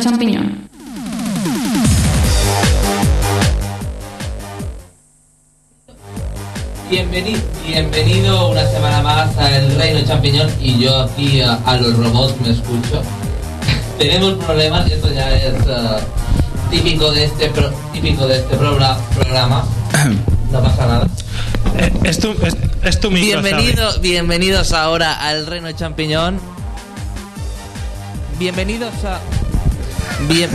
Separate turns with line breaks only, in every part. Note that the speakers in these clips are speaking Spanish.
champiñón.
Bienvenido, bienvenido una semana más a El Reino Champiñón y yo aquí a, a los robots me escucho. Tenemos problemas y esto ya es uh, típico de este pro- típico de este progra- programa. No pasa nada.
Eh, es, tu, es, es tu micro,
Bienvenido, bienvenidos ahora al Reino Champiñón. Bienvenidos a. Bien.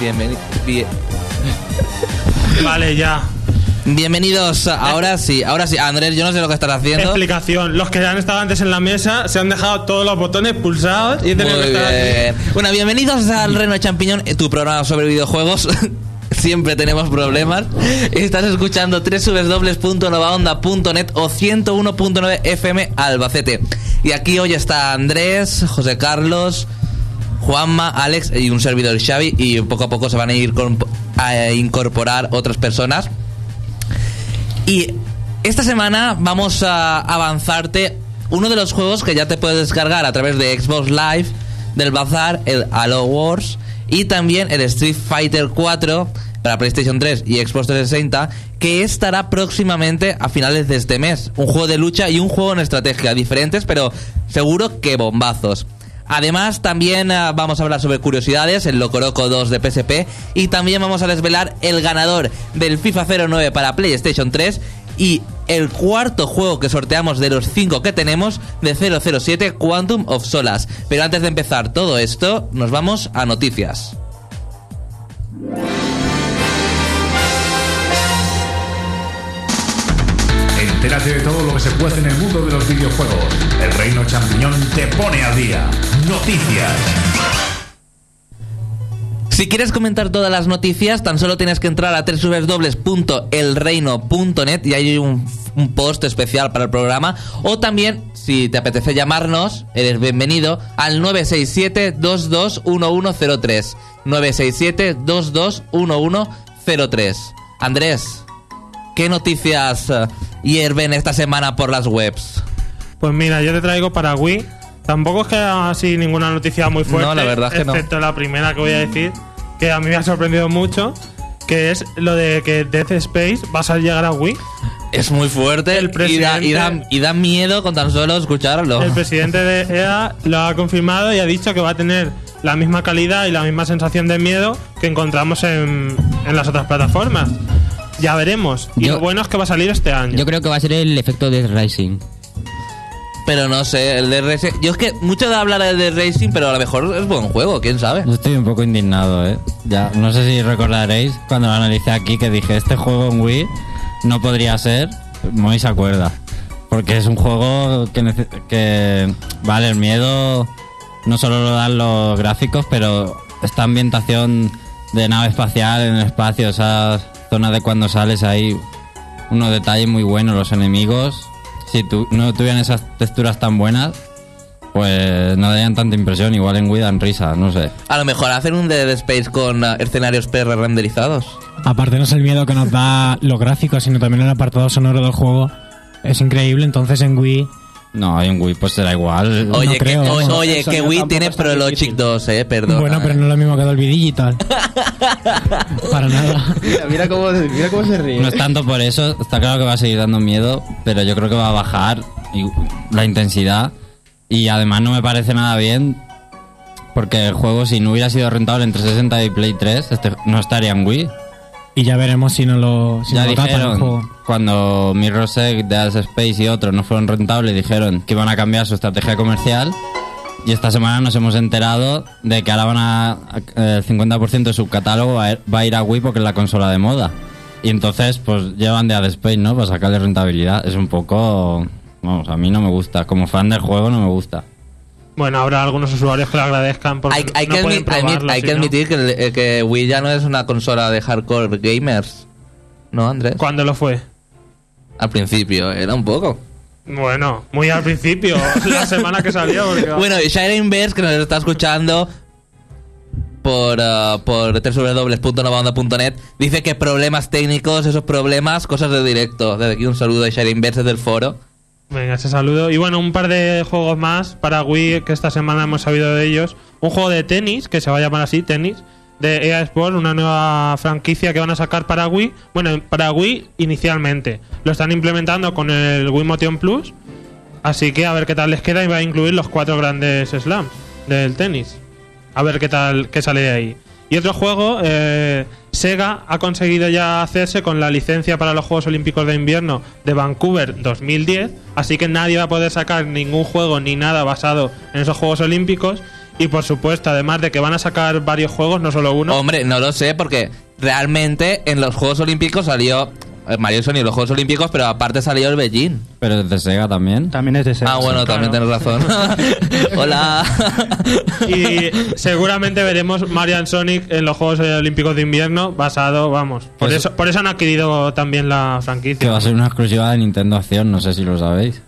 Bienvenido. Bien.
Vale, ya.
Bienvenidos. Ahora sí, ahora sí. Andrés, yo no sé lo que estás haciendo.
Explicación. Los que han estado antes en la mesa se han dejado todos los botones pulsados y tienen
Muy
que estar
bien. Bueno, bienvenidos al Reino Champiñón, eh, tu programa sobre videojuegos. Siempre tenemos problemas. Estás escuchando www.novaonda.net o 101.9 FM Albacete. Y aquí hoy está Andrés, José Carlos, Juanma, Alex y un servidor Xavi. Y poco a poco se van a ir a incorporar otras personas. Y esta semana vamos a avanzarte uno de los juegos que ya te puedes descargar a través de Xbox Live, del Bazar, el Halo Wars y también el Street Fighter 4 para PlayStation 3 y Xbox 360 que estará próximamente a finales de este mes. Un juego de lucha y un juego en estrategia diferentes, pero seguro que bombazos. Además, también ah, vamos a hablar sobre curiosidades, el Locoroco 2 de PSP y también vamos a desvelar el ganador del FIFA 09 para PlayStation 3 y el cuarto juego que sorteamos de los cinco que tenemos de 007 Quantum of Solas. Pero antes de empezar todo esto, nos vamos a noticias.
Entérate de todo lo que se puede en el mundo de los videojuegos. El Reino Champiñón te pone al día. Noticias.
Si quieres comentar todas las noticias, tan solo tienes que entrar a www.elreino.net y hay un, un post especial para el programa. O también, si te apetece llamarnos, eres bienvenido al 967-221103. 967-221103. Andrés, ¿qué noticias eh, hierven esta semana por las webs?
Pues mira, yo te traigo para Wii. Tampoco es que haya así ninguna noticia muy fuerte.
No, la verdad es que no.
Excepto la primera que voy a decir, que a mí me ha sorprendido mucho, que es lo de que Death Space va a llegar a Wii.
Es muy fuerte
El
y, da, y, da,
presidente-
y da miedo con tan solo escucharlo.
El presidente de EA lo ha confirmado y ha dicho que va a tener la misma calidad y la misma sensación de miedo que encontramos en, en las otras plataformas. Ya veremos. Y
Yo-
lo bueno es que va a salir este año.
Yo creo que va a ser el efecto de Rising.
Pero no sé, el de Racing. Yo es que mucho de hablar de Racing, pero a lo mejor es buen juego, quién sabe.
Yo estoy un poco indignado, ¿eh? Ya, no sé si recordaréis cuando lo analicé aquí que dije este juego en Wii no podría ser. Muy se acuerda. Porque es un juego que, que vale, el miedo no solo lo dan los gráficos, pero esta ambientación de nave espacial en el espacio, esa zona de cuando sales ahí, unos detalles muy buenos, los enemigos, si tu- no tuvieran esas texturas tan buenas, pues no darían tanta impresión, igual en Wii dan risa, no sé.
A lo mejor hacer un Dead Space con eh, escenarios PR renderizados.
Aparte no es el miedo que nos da los gráficos, sino también el apartado sonoro del juego. Es increíble, entonces en Wii...
No, en Wii pues será igual.
Oye,
no
que,
creo,
o-
vamos.
oye, que Wii tiene ProLogic
difícil.
2, eh, perdón.
bueno, pero no es lo mismo que Dolby Digital. Para nada.
Mira, mira cómo, mira cómo se ríe.
No es tanto por eso, está claro que va a seguir dando miedo, pero yo creo que va a bajar y- la intensidad y además no me parece nada bien porque el juego si no hubiera sido rentable entre 60 y Play 3 este, no estaría en Wii.
Y ya veremos si no lo, si
ya
no lo tapan el juego.
cuando Mirror's Dead Space y otros no fueron rentables, dijeron que iban a cambiar su estrategia comercial. Y esta semana nos hemos enterado de que ahora van a. El 50% de su catálogo va a, ir a Wii porque es la consola de moda. Y entonces, pues llevan Dead Space, ¿no? Para sacarle rentabilidad. Es un poco. Vamos, a mí no me gusta. Como fan del juego, no me gusta.
Bueno, habrá algunos usuarios que lo agradezcan porque
Hay, hay
no
que,
pueden probarlo,
hay que
no.
admitir que, eh, que Wii ya no es una consola de hardcore gamers. ¿No, Andrés?
¿Cuándo lo fue?
Al principio, era un poco.
Bueno, muy al principio, la semana que salió. Porque...
Bueno, Shire Inverse, que nos está escuchando por, uh, por www.novanda.net, dice que problemas técnicos, esos problemas, cosas de directo. Desde aquí un saludo a Shire Inverse del foro.
Venga, ese saludo. Y bueno, un par de juegos más para Wii que esta semana hemos sabido de ellos. Un juego de tenis, que se va a llamar así, tenis, de EA Sports, una nueva franquicia que van a sacar para Wii. Bueno, para Wii inicialmente. Lo están implementando con el Wii Motion Plus. Así que a ver qué tal les queda y va a incluir los cuatro grandes slams del tenis. A ver qué tal qué sale de ahí. Y otro juego, eh, Sega ha conseguido ya hacerse con la licencia para los Juegos Olímpicos de Invierno de Vancouver 2010, así que nadie va a poder sacar ningún juego ni nada basado en esos Juegos Olímpicos. Y por supuesto, además de que van a sacar varios juegos, no solo uno.
Hombre, no lo sé, porque realmente en los Juegos Olímpicos salió Mario Sony en los Juegos Olímpicos, pero aparte salió el Beijing.
Pero desde Sega también.
También es de Sega.
Ah, bueno,
claro.
también tienes razón. Hola.
Y seguramente veremos Mario and Sonic en los Juegos Olímpicos de Invierno basado, vamos. Por
Pues-
eso, por eso han adquirido también la
Que
franquicia.
va a ser una exclusiva de Nintendo Acción, no sé si lo sabéis.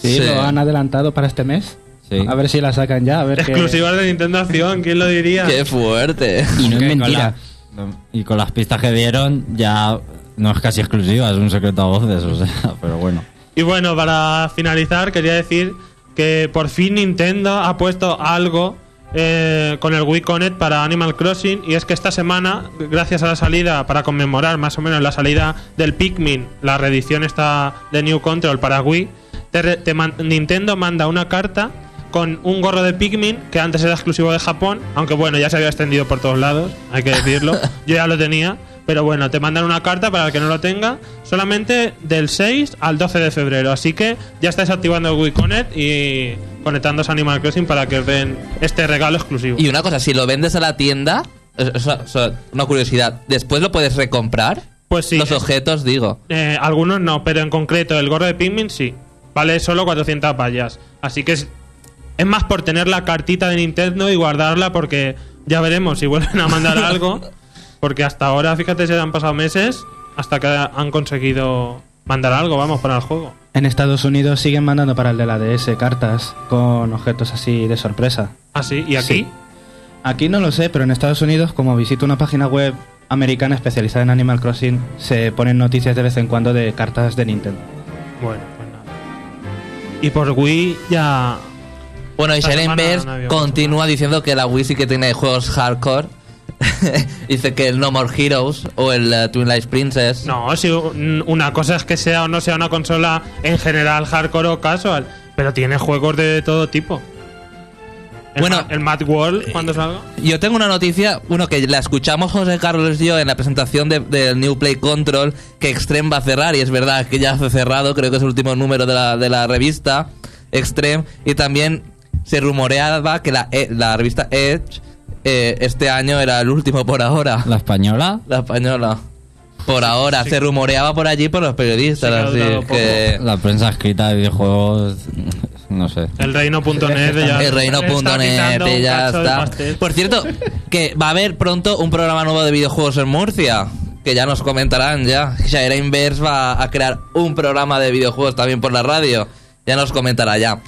Sí,
Sí.
lo han adelantado para este mes.
Sí.
A ver si la sacan ya. A ver qué-
Exclusivas de Nintendo Acción, ¿quién lo diría?
Qué fuerte.
Y no es
Que con
mentira.
la- y con las pistas que dieron, ya no es casi exclusiva, es un secreto a voces, o sea, pero bueno.
Y bueno, para finalizar, quería decir que por fin Nintendo ha puesto algo eh, con el Wii Connect para Animal Crossing. Y es que esta semana, gracias a la salida, para conmemorar más o menos la salida del Pikmin, la reedición esta de New Control para Wii, te re- te man- Nintendo manda una carta con un gorro de Pikmin que antes era exclusivo de Japón, aunque bueno, ya se había extendido por todos lados, hay que decirlo. Yo ya lo tenía, pero bueno, te mandan una carta para el que no lo tenga solamente del 6 al 12 de febrero. Así que ya estáis activando el Wii Connect y conectándose a Animal Crossing para que os den este regalo exclusivo.
Y una cosa, si lo vendes a la tienda, una curiosidad, ¿después lo puedes recomprar?
Pues sí,
Los objetos, digo.
eh, algunos no, pero en concreto el gorro de Pikmin sí. Vale solo 400 vallas. Así que es, es más por tener la cartita de Nintendo y guardarla porque ya veremos si vuelven a mandar algo. Porque hasta ahora, fíjate, se han pasado meses hasta que han conseguido mandar algo, vamos, para el juego.
En Estados Unidos siguen mandando para el de la DS cartas con objetos así de sorpresa.
Así, ¿y aquí?
Sí. Aquí no lo sé, pero en Estados Unidos, como visito una página web americana especializada en Animal Crossing, se ponen noticias de vez en cuando de cartas de Nintendo.
Bueno, pues nada. Y por Wii ya...
Bueno, y Sharon Bears
no
continúa diciendo que la Wii sí que tiene juegos hardcore. Dice que el No More Heroes o el eh, Twin Lights Princess.
No, si un- una cosa es que sea o no sea una consola en general hardcore o casual, pero tiene juegos de todo tipo. El
Bueno,
el Mad World cuando salga.
Yo tengo una noticia, uno que la escuchamos José Carlos y yo en la presentación de- del New Play Control, que Extreme va a cerrar, y es verdad que ya ha cerrado, creo que es el último número de la, de la revista Extreme, y también se rumoreaba que la, E- la revista Edge eh, este año era el último por ahora,
La española,
la española. Por ahora, se rumoreaba por allí por los periodistas,
Sí
así que...
la prensa escrita de videojuegos, no sé.
El reino.net ya.
El reino.net ya está. Por cierto, que va a haber pronto un programa nuevo de videojuegos en Murcia. Que ya nos comentarán ya. Shaira Inverse va a crear un programa de videojuegos también por la radio. Ya nos comentará ya.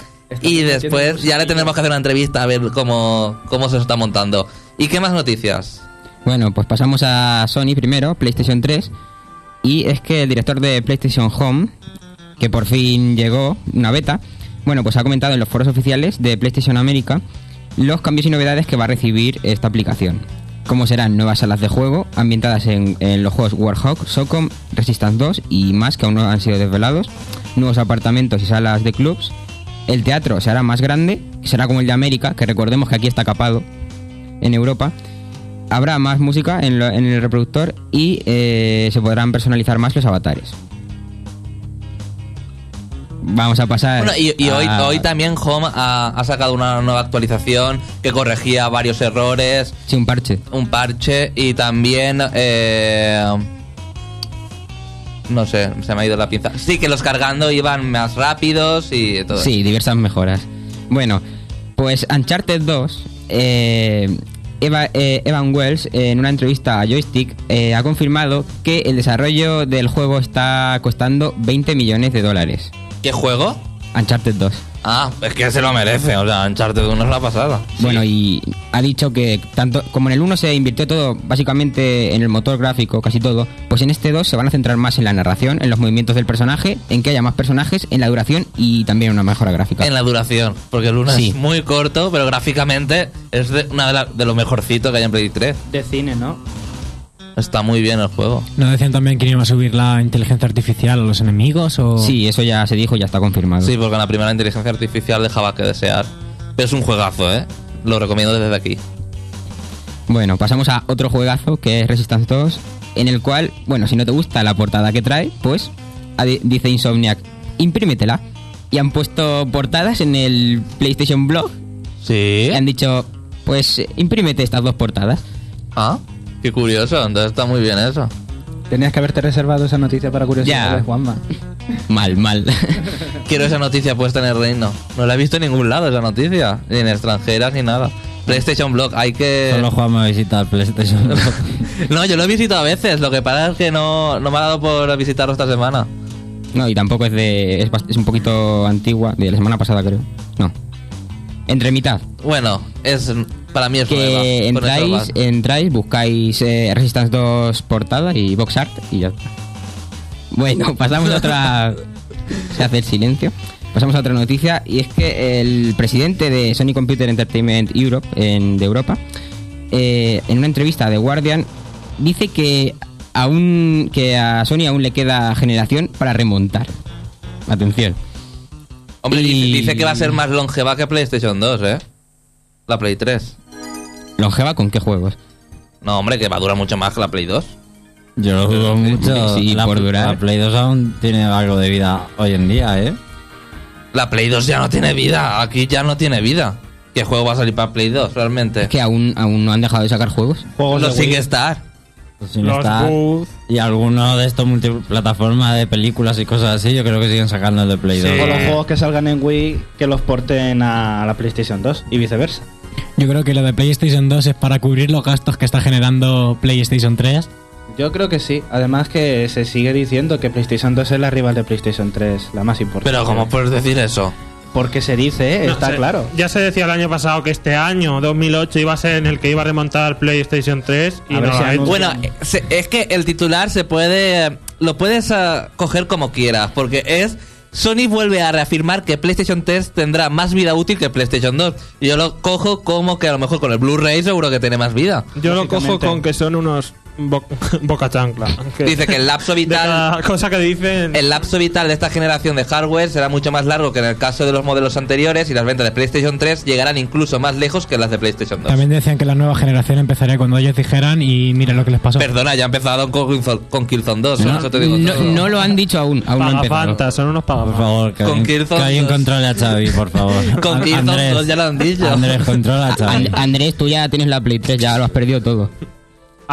Y después ya le tendremos que hacer una entrevista a ver cómo, cómo se está montando. ¿Y qué más noticias?
Bueno, pues pasamos a Sony primero, PlayStation 3. Y es que el director de PlayStation Home, que por fin llegó, una beta, bueno, pues ha comentado en los foros oficiales de PlayStation América los cambios y novedades que va a recibir esta aplicación. Como serán nuevas salas de juego ambientadas en, en los juegos Warhawk, SOCOM, Resistance 2 y más que aún no han sido desvelados, nuevos apartamentos y salas de clubs. El teatro se hará más grande, será como el de América, que recordemos que aquí está capado en Europa. Habrá más música en, lo- en el reproductor y eh, se podrán personalizar más los avatares. Vamos a pasar.
Bueno, y, y hoy,
a-
hoy también Home ha, ha sacado una nueva actualización que corregía varios errores.
Sí, un parche.
un parche y también eh, no sé se me ha ido la pinza sí que los cargando iban más rápidos y todo
Sí, diversas mejoras. Bueno, pues Uncharted 2, eh, Eva- eh, Evan Wells, eh, en una entrevista a Joystick, eh, ha confirmado que el desarrollo del juego está costando 20 millones de dólares.
qué juego
Uncharted 2.
Ah, es que se lo merece. O sea, Uncharted 1 es la pasada.
Bueno, y ha dicho que tanto como en el 1 se invirtió todo básicamente en el motor gráfico, casi todo, pues en este 2 se van a centrar más en la narración, en los movimientos del personaje, en que haya más personajes, en la duración y también en una mejora gráfica.
En la duración. Porque el 1
Sí.
es muy corto, pero gráficamente es de, una de, la- de lo mejorcito que hay en Play 3.
De cine, ¿no?
Está muy bien el juego.
¿No decían también que iba a subir la inteligencia artificial a los enemigos? O...
Sí, eso ya se dijo, ya está confirmado.
Sí, porque en la primera inteligencia artificial dejaba que desear. Pero es un juegazo, ¿eh? Lo recomiendo desde aquí.
Bueno, pasamos a otro juegazo que es Resistance 2, en el cual, bueno, si no te gusta la portada que trae, pues dice Insomniac, imprímetela. Y han puesto portadas en el PlayStation Blog
Sí.
y han dicho, pues imprímete estas dos portadas.
Ah, qué curioso. Entonces está muy bien eso.
Tenías que haberte reservado esa noticia para curiosidades,
Ya.
Juanma.
Mal, mal.
Quiero esa noticia puesta en el reino. No la he visto en ningún lado esa noticia. Ni en extranjeras ni nada. PlayStation Blog, hay que...
Solo Juan me visita el PlayStation.
No, yo lo he visitado a veces. Lo que pasa es que no, no me ha dado por visitarlo esta semana.
no, y tampoco es de... Es, bast- es un poquito antigua, de la semana pasada creo. Entre mitad.
Bueno, es para mí es.
Que entráis, entráis, buscáis eh, Resistance 2 portada y box art y ya está. Bueno, pasamos a otra... Se hace el silencio. Pasamos a otra noticia y es que el presidente de Sony Computer Entertainment Europe, en, de Europa, eh, en una entrevista de Guardian, dice que aún que a Sony aún le queda generación para remontar. Atención.
Hombre,
y-
dice, que va a ser más longeva que PlayStation 2, ¿eh? La Play 3.
¿Longeva con qué juegos?
No, hombre, que va a durar mucho más que la Play 2.
Yo lo dudo mucho.
Sí,
la,
por durar.
la Play 2 aún tiene algo de vida hoy en día, ¿eh?
La Play 2 ya no tiene vida. Aquí ya no tiene vida. ¿Qué juego va a salir para Play 2 realmente?
Es que aún, aún no han dejado de sacar juegos.
Juegos
Los
de Wii.
sigue
Pues
Los Booth.
Y alguno de estos multiplataformas de películas y cosas así, yo creo que siguen sacando el de Play
Sí.
2.
O los juegos que salgan en Wii que los porten a la PlayStation 2 y viceversa.
Yo creo que lo de PlayStation 2 es para cubrir los gastos que está generando PlayStation 3.
Yo creo que sí. Además que se sigue diciendo que PlayStation 2 es la rival de PlayStation 3, la más importante.
Pero ¿cómo puedes decir eso?
Porque se dice, ¿eh?
No,
está
se-
claro.
Ya se decía el año pasado que este año, 2008, iba a ser en el que iba a remontar PlayStation 3 y no
si
Bueno, se- es que el titular se puede... Lo puedes ah, coger como quieras, porque es... Sony vuelve a reafirmar que PlayStation 3 tendrá más vida útil que PlayStation 2. Y yo lo cojo como que a lo mejor con el Blu-ray seguro que tiene más vida.
Yo lo cojo con que son unos bo- boca chancla. Que-
Dice que el lapso
de
vital...
cosa que dicen.
El lapso vital de esta generación de hardware será mucho más largo que en el caso de los modelos anteriores y las ventas de PlayStation 3 llegarán incluso más lejos que las de PlayStation 2.
También decían que la nueva generación empezaría cuando ellos dijeran y mira lo que les pasó.
Perdona, ya ha empezado con, Killzone- con Killzone 2,
No,
eso te digo
no-
todo.
no lo han dicho aún, aún no han.
Pagafantas, son unos
Por favor, que,
Con
que alguien
2.
controle a Xavi, por favor.
Con 2 ya lo han dicho.
Andrés, controla a Xavi.
And- Andrés, tú ya tienes la Play 3, ya lo has perdido todo.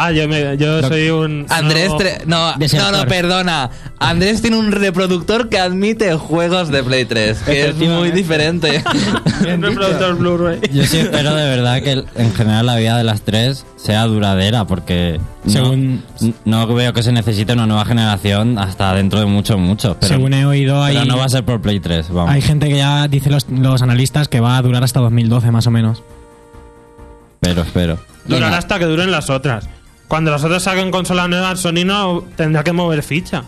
Ah, yo, me- yo soy un.
Andrés,
no,
tre- no, no,
Desertor.
no, perdona. Andrés tiene un reproductor que admite juegos de Play 3, que es muy
Efectivamente.
diferente.
un reproductor Blu-ray.
Yo sí espero de verdad que en general la vida de las tres sea duradera, porque no-
Según-
no, veo que se necesite una nueva generación hasta dentro de mucho, mucho. Pero,
Según he oído, hay,
pero no va a ser por Play 3, vamos.
hay gente que ya dice los, los analistas que va a durar hasta 2012 más o menos.
Pero espero.
Durará hasta que duren las otras. Cuando las otras saquen consola nueva, Sony no tendrá que mover ficha.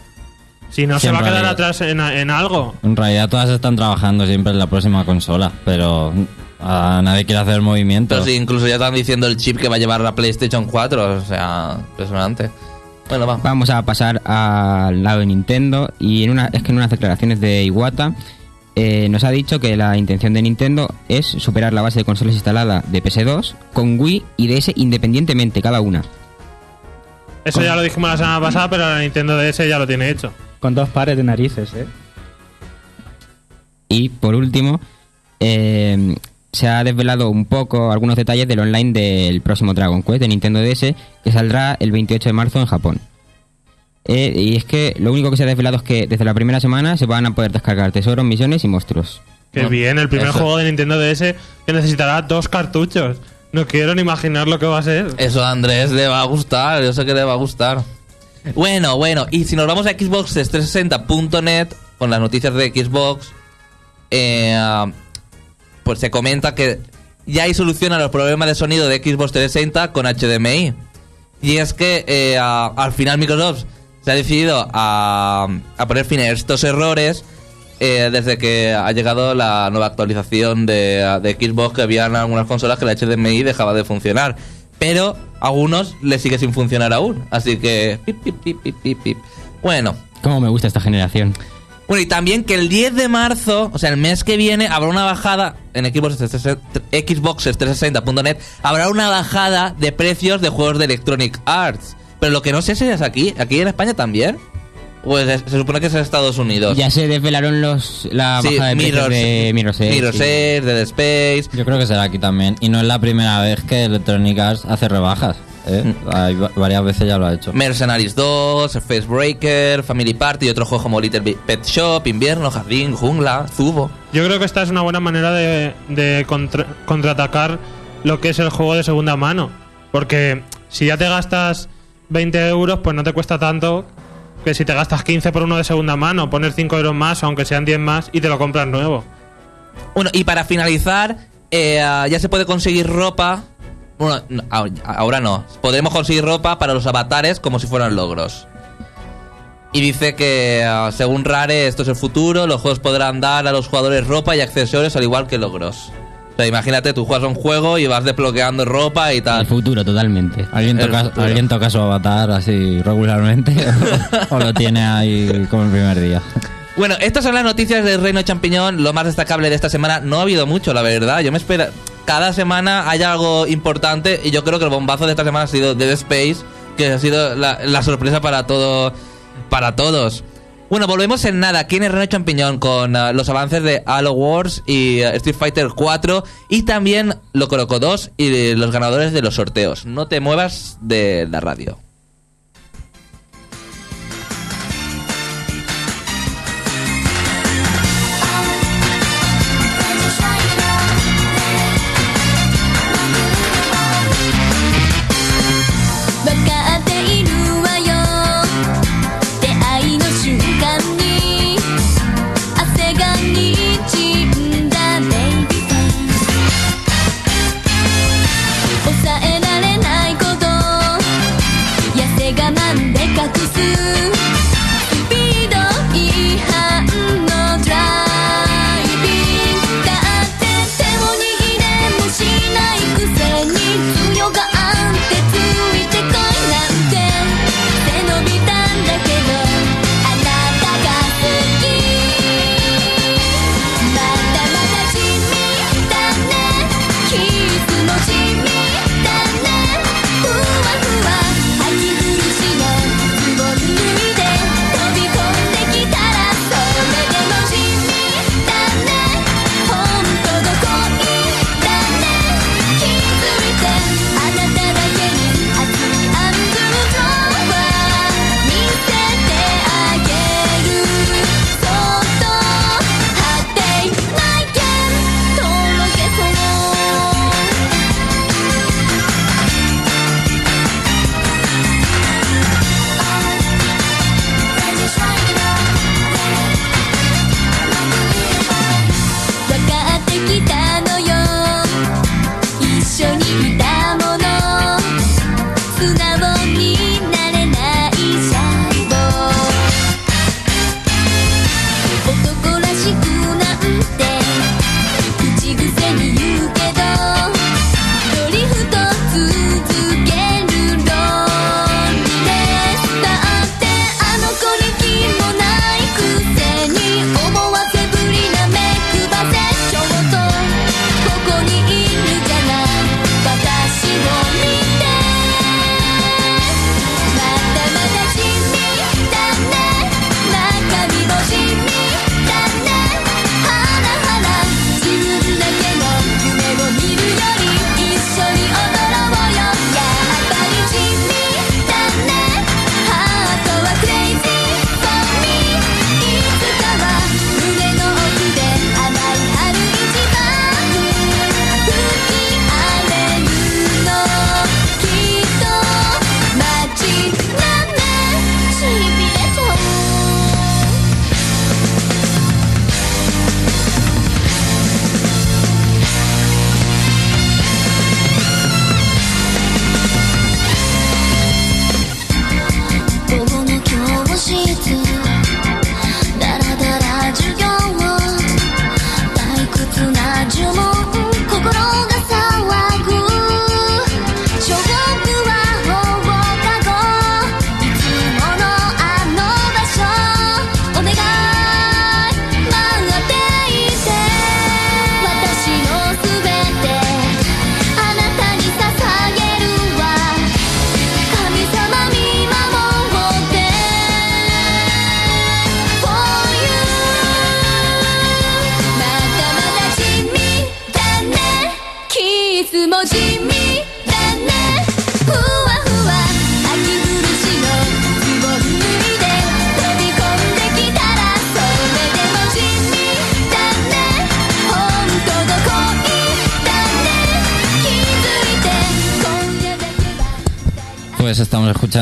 Si no, se va a quedar atrás en, en algo.
En realidad todas están trabajando siempre en la próxima consola, pero nadie quiere hacer movimiento.
Pero sí, incluso ya están diciendo el chip que va a llevar la PlayStation 4, o sea, impresionante. Bueno, va.
Vamos a pasar al lado de Nintendo y en una, es que en unas declaraciones de Iwata eh, nos ha dicho que la intención de Nintendo es superar la base de consolas instalada de PS2 con Wii y DS independientemente cada una.
Eso ya lo dijimos la semana pasada, pero la Nintendo DS ya lo tiene hecho.
Con dos pares de narices, ¿eh?
Y por último, eh, se ha desvelado un poco algunos detalles del online del próximo Dragon Quest de Nintendo DS que saldrá el 28 de marzo en Japón. Eh, y es que lo único que se ha desvelado es que desde la primera semana se van a poder descargar tesoros, misiones y monstruos.
Qué
Bueno,
bien, el primer
eso.
juego de Nintendo DS que necesitará dos cartuchos. No quiero ni imaginar lo que va a ser.
Eso a Andrés le va a gustar, yo sé que le va a gustar. Bueno, bueno, y si nos vamos a Xbox 360.net con las noticias de Xbox, eh, pues se comenta que ya hay solución a los problemas de sonido de Xbox 360 con HDMI. Y es que eh, al final Microsoft se ha decidido a, a poner fin a estos errores eh, desde que ha llegado la nueva actualización de, de Xbox que habían algunas consolas que la HDMI dejaba de funcionar. Pero a algunos le sigue sin funcionar aún. Así que... pip, pip, pip, pip, pip, pip. Bueno,
Cómo me gusta esta generación.
bueno, y también que el 10 de marzo, o sea, el mes que viene, habrá una bajada en Xbox 360 Xboxes 360.net, habrá una bajada de precios de juegos de Electronic Arts. Pero lo que no sé si es aquí, aquí en España también. Pues es- se supone que es en Estados Unidos.
Ya se desvelaron los la
Sí,
baja de
Mirror's-
de Mirror's Edge,
Mirror's
sí.
Edge, Dead Space.
Yo creo que será aquí también. Y no es la primera vez que Electronic Arts hace rebajas. ¿eh?
Mm.
Hay va- varias veces ya lo ha hecho.
Mercenaries 2, Facebreaker, Family Party y otros juegos como Little Pet Shop, Invierno, Jardín, Jungla, Zubo.
Yo creo que esta es una buena manera de, de contra- contraatacar lo que es el juego de segunda mano. Porque si ya te gastas 20 euros, pues no te cuesta tanto que si te gastas 15 por uno de segunda mano, poner 5 euros más, aunque sean 10 más, y te lo compras nuevo.
Bueno, y para finalizar, eh, ya se puede conseguir ropa. Bueno, ahora no. Podremos conseguir ropa para los avatares como si fueran logros. Y dice que, ah, según Rare, esto es el futuro. Los juegos podrán dar a los jugadores ropa y accesorios al igual que logros. O sea, imagínate, tú juegas a un juego y vas desbloqueando ropa y
El
tal.
futuro, totalmente.
¿Alguien
El
toca,
futuro.
¿Alguien toca su avatar así regularmente? ¿O, o lo tiene ahí como el primer día?
Bueno, estas son las noticias del Reino Champiñón. Lo más destacable de esta semana. No ha habido mucho, la verdad. Yo me espero. Cada semana hay algo importante. Y yo creo que el bombazo de esta semana ha sido Dead Space. Que ha sido la, la sorpresa para todo. Para todos. Bueno, volvemos en nada aquí en el Reino Champiñón con ah, los avances de Halo Wars y ah, Street Fighter 4 y también Loco Loco 2 y los ganadores de los sorteos. No te muevas de la radio.「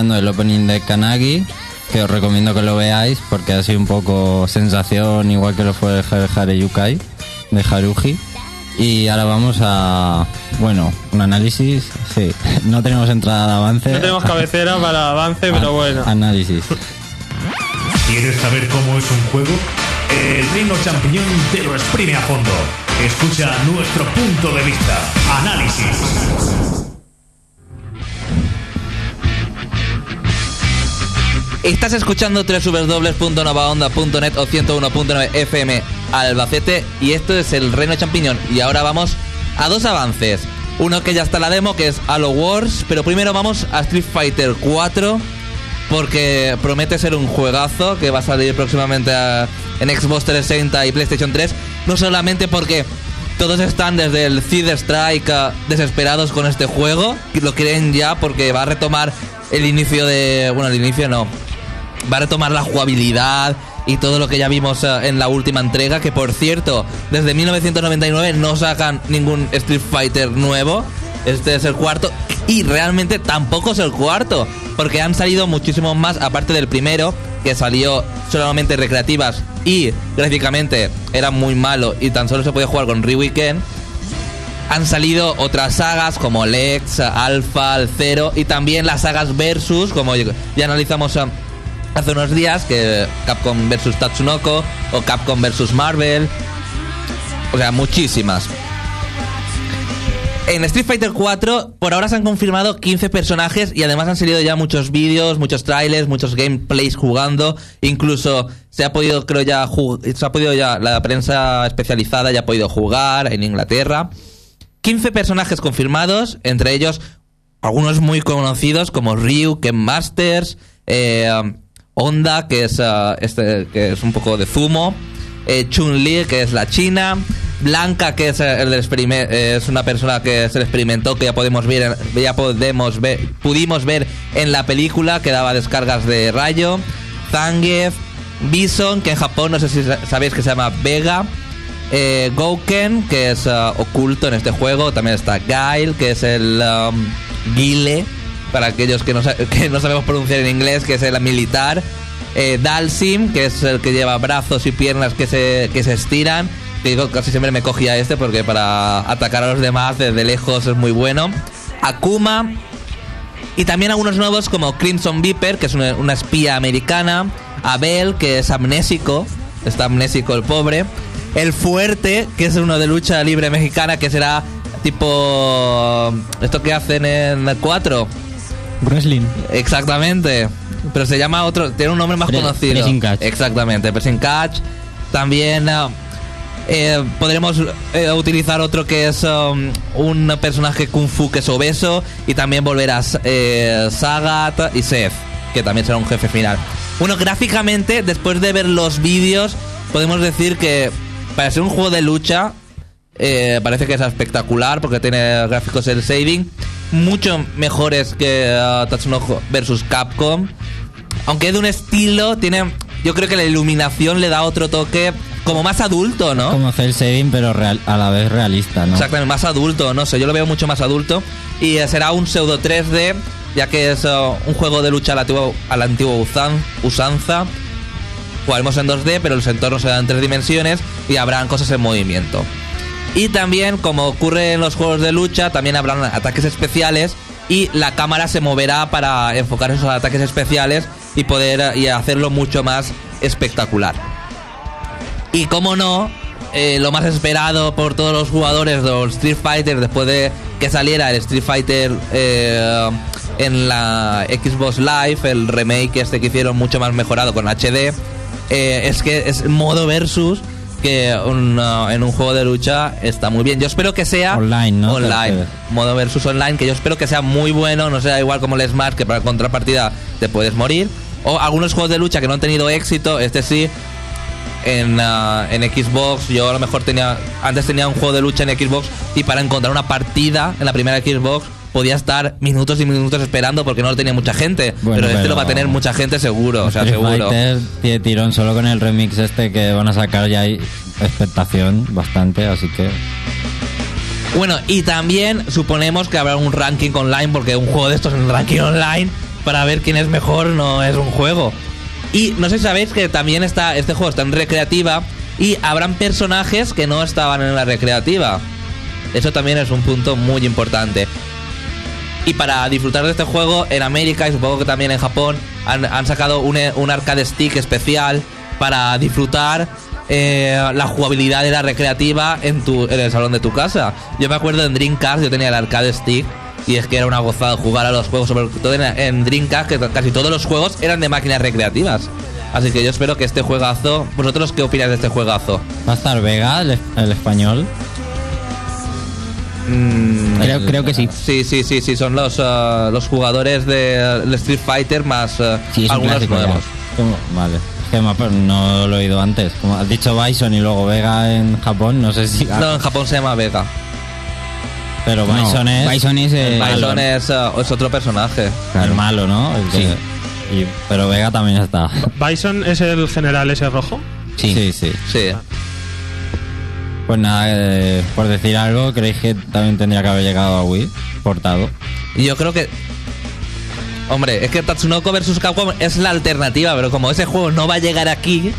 escuchando el opening de Kanagi, que os recomiendo que lo veáis porque ha sido un poco sensación, igual que lo fue Hare Hare Yukai de Haruji. Y ahora vamos a, bueno, un análisis. Sí, no tenemos entrada de avance.
No tenemos cabecera para avance, pero bueno.
Análisis.
¿Quieres saber cómo es un juego? El Reino Champiñón te lo exprime a fondo. Escucha nuestro punto de vista. Análisis.
Estás escuchando www.novaonda.net o 101.9 FM Albacete y esto es el Reino Champiñón. Y ahora vamos a dos avances. Uno que ya está la demo, que es Halo Wars, pero primero vamos a Street Fighter 4 porque promete ser un juegazo que va a salir próximamente en Xbox 360 y PlayStation 3. No solamente porque todos están desde el Seed Strike ah, desesperados con este juego, lo quieren ya porque va a retomar el inicio de... Bueno, el inicio no. Va a retomar la jugabilidad y todo lo que ya vimos eh, en la última entrega, que por cierto, desde 1999 no sacan ningún Street Fighter nuevo. Este es el cuarto y realmente tampoco es el cuarto, porque han salido muchísimos más aparte del primero, que salió solamente recreativas y gráficamente era muy malo y tan solo se podía jugar con Ken. Han salido otras sagas como Lex, Alpha, el Zero y también las sagas Versus, como ya analizamos eh, hace unos días, que Capcom versus Tatsunoko o Capcom versus Marvel. O sea, muchísimas. En Street Fighter 4 por ahora se han confirmado 15 personajes y además han salido ya muchos vídeos, muchos trailers, muchos gameplays jugando, incluso se ha podido creo ya se ha podido ya la prensa especializada ya ha podido jugar en Inglaterra. 15 personajes confirmados, entre ellos algunos muy conocidos como Ryu, Ken Masters, eh, Honda, que es, ah, este, que es un poco de zumo, eh, Chun-Li, que es la china, Blanca, que es, eh, el eh, es una persona que se experimentó, que ya podemos ver, ya podemos ver, pudimos ver en la película, que daba descargas de rayo, Zangief, Bison, que en Japón no sé si sa- sabéis que se llama Vega, eh, Gouken, que es ah, oculto en este juego. También está Guile, que es el um, Guile, para aquellos que no, sabemos pronunciar en inglés, que es el militar. Eh, Dalsim, que es el que lleva brazos y piernas que se, que se estiran. Que digo, casi siempre me cogía este porque para atacar a los demás desde lejos es muy bueno. Akuma, y también algunos nuevos como Crimson Viper, que es una, una espía americana. Abel, que es amnésico. Está amnésico el pobre. El Fuerte, que es uno de lucha libre mexicana, que será tipo... Esto que hacen en 4.
Wrestling.
Exactamente. Pero se llama otro... Tiene un nombre más
Pre-
conocido.
Pressing Catch.
Exactamente. Pressing Catch. También... ah, eh, podremos eh, utilizar otro que es um, un personaje kung fu que es obeso y también volver a eh, Sagat y Seth, que también será un jefe final. Bueno, gráficamente, después de ver los vídeos, podemos decir que para ser un juego de lucha, eh, parece que es espectacular porque tiene gráficos el saving mucho mejores que uh, Tatsunoko versus Capcom. Aunque es de un estilo, tiene. Yo creo que la iluminación le da otro toque como más adulto, ¿no?
Como cel shading, pero real- a la vez realista, ¿no?
Exactamente, más adulto, no sé, yo lo veo mucho más adulto. Y eh, será un pseudo 3D, ya que es eh, un juego de lucha a la antigua, a la antigua usan- usanza. Jugaremos en 2D, pero los entornos serán en tres dimensiones y habrán cosas en movimiento. Y también, como ocurre en los juegos de lucha, también habrán ataques especiales y la cámara se moverá para enfocar esos ataques especiales y poder eh, y hacerlo mucho más espectacular. Y como no, eh, lo más esperado por todos los jugadores de Street Fighter después de que saliera el Street Fighter eh, en la Xbox Live, el remake este que hicieron mucho más mejorado con HD, es que es modo versus que uh, en un juego de lucha está muy bien. Yo espero que sea
Online, ¿no?
Online, modo versus online, que yo espero que sea muy bueno, no sea igual como el Smash, que para contrapartida te puedes morir. O algunos juegos de lucha que no han tenido éxito, este sí, en, ah, en Xbox. Yo a lo mejor tenía. Antes tenía un juego de lucha en Xbox y para encontrar una partida en la primera Xbox podía estar minutos y minutos esperando porque no lo tenía mucha gente.
Bueno,
pero este lo va a tener mucha gente seguro, o sea, seguro.
Fighter tiene tirón solo con el remix este que van a sacar ya hay expectación bastante, así que
Bueno, y también suponemos que habrá un ranking online, porque un juego de estos en ranking online, para ver quién es mejor, no es un juego. Y no sé si sabéis que también está este juego está en recreativa y habrán personajes que no estaban en la recreativa. Eso también es un punto muy importante. Y para disfrutar de este juego en América y supongo que también en Japón han, sacado un, un arcade stick especial para disfrutar eh, la jugabilidad de la recreativa en, tu, en el salón de tu casa. Yo me acuerdo en Dreamcast, yo tenía el arcade stick y es que era una gozada jugar a los juegos, sobre todo en, Dreamcast, que casi todos los juegos eran de máquinas recreativas. Así que yo espero que este juegazo... ¿Vosotros qué opináis de este juegazo?
¿Va a estar Vega, el español?
Mm,
Creo,
El-
creo que sí.
Sí, sí, sí, sí, son los, ah, los jugadores de el Street Fighter más ah,
Sí,
algunos nuevos.
Vale. Es que no lo he oído antes. Como has dicho Bison y luego Vega en Japón, no sé si...
No, en Japón se llama Vega.
Pero
No,
Bison es...
Bison es, eh,
el
Bison es, ah, es otro personaje.
el malo, ¿no? El que-
Sí.
y- pero Vega también está.
Bison es el general ese rojo.
Sí.
sí. sí.
Sí.
Pues nada, eh, por decir algo, ¿creéis que también tendría que haber llegado a Wii? Portado.
Yo creo que. Hombre, es que Tatsunoko vs Capcom es la alternativa, pero como ese juego no va a llegar aquí,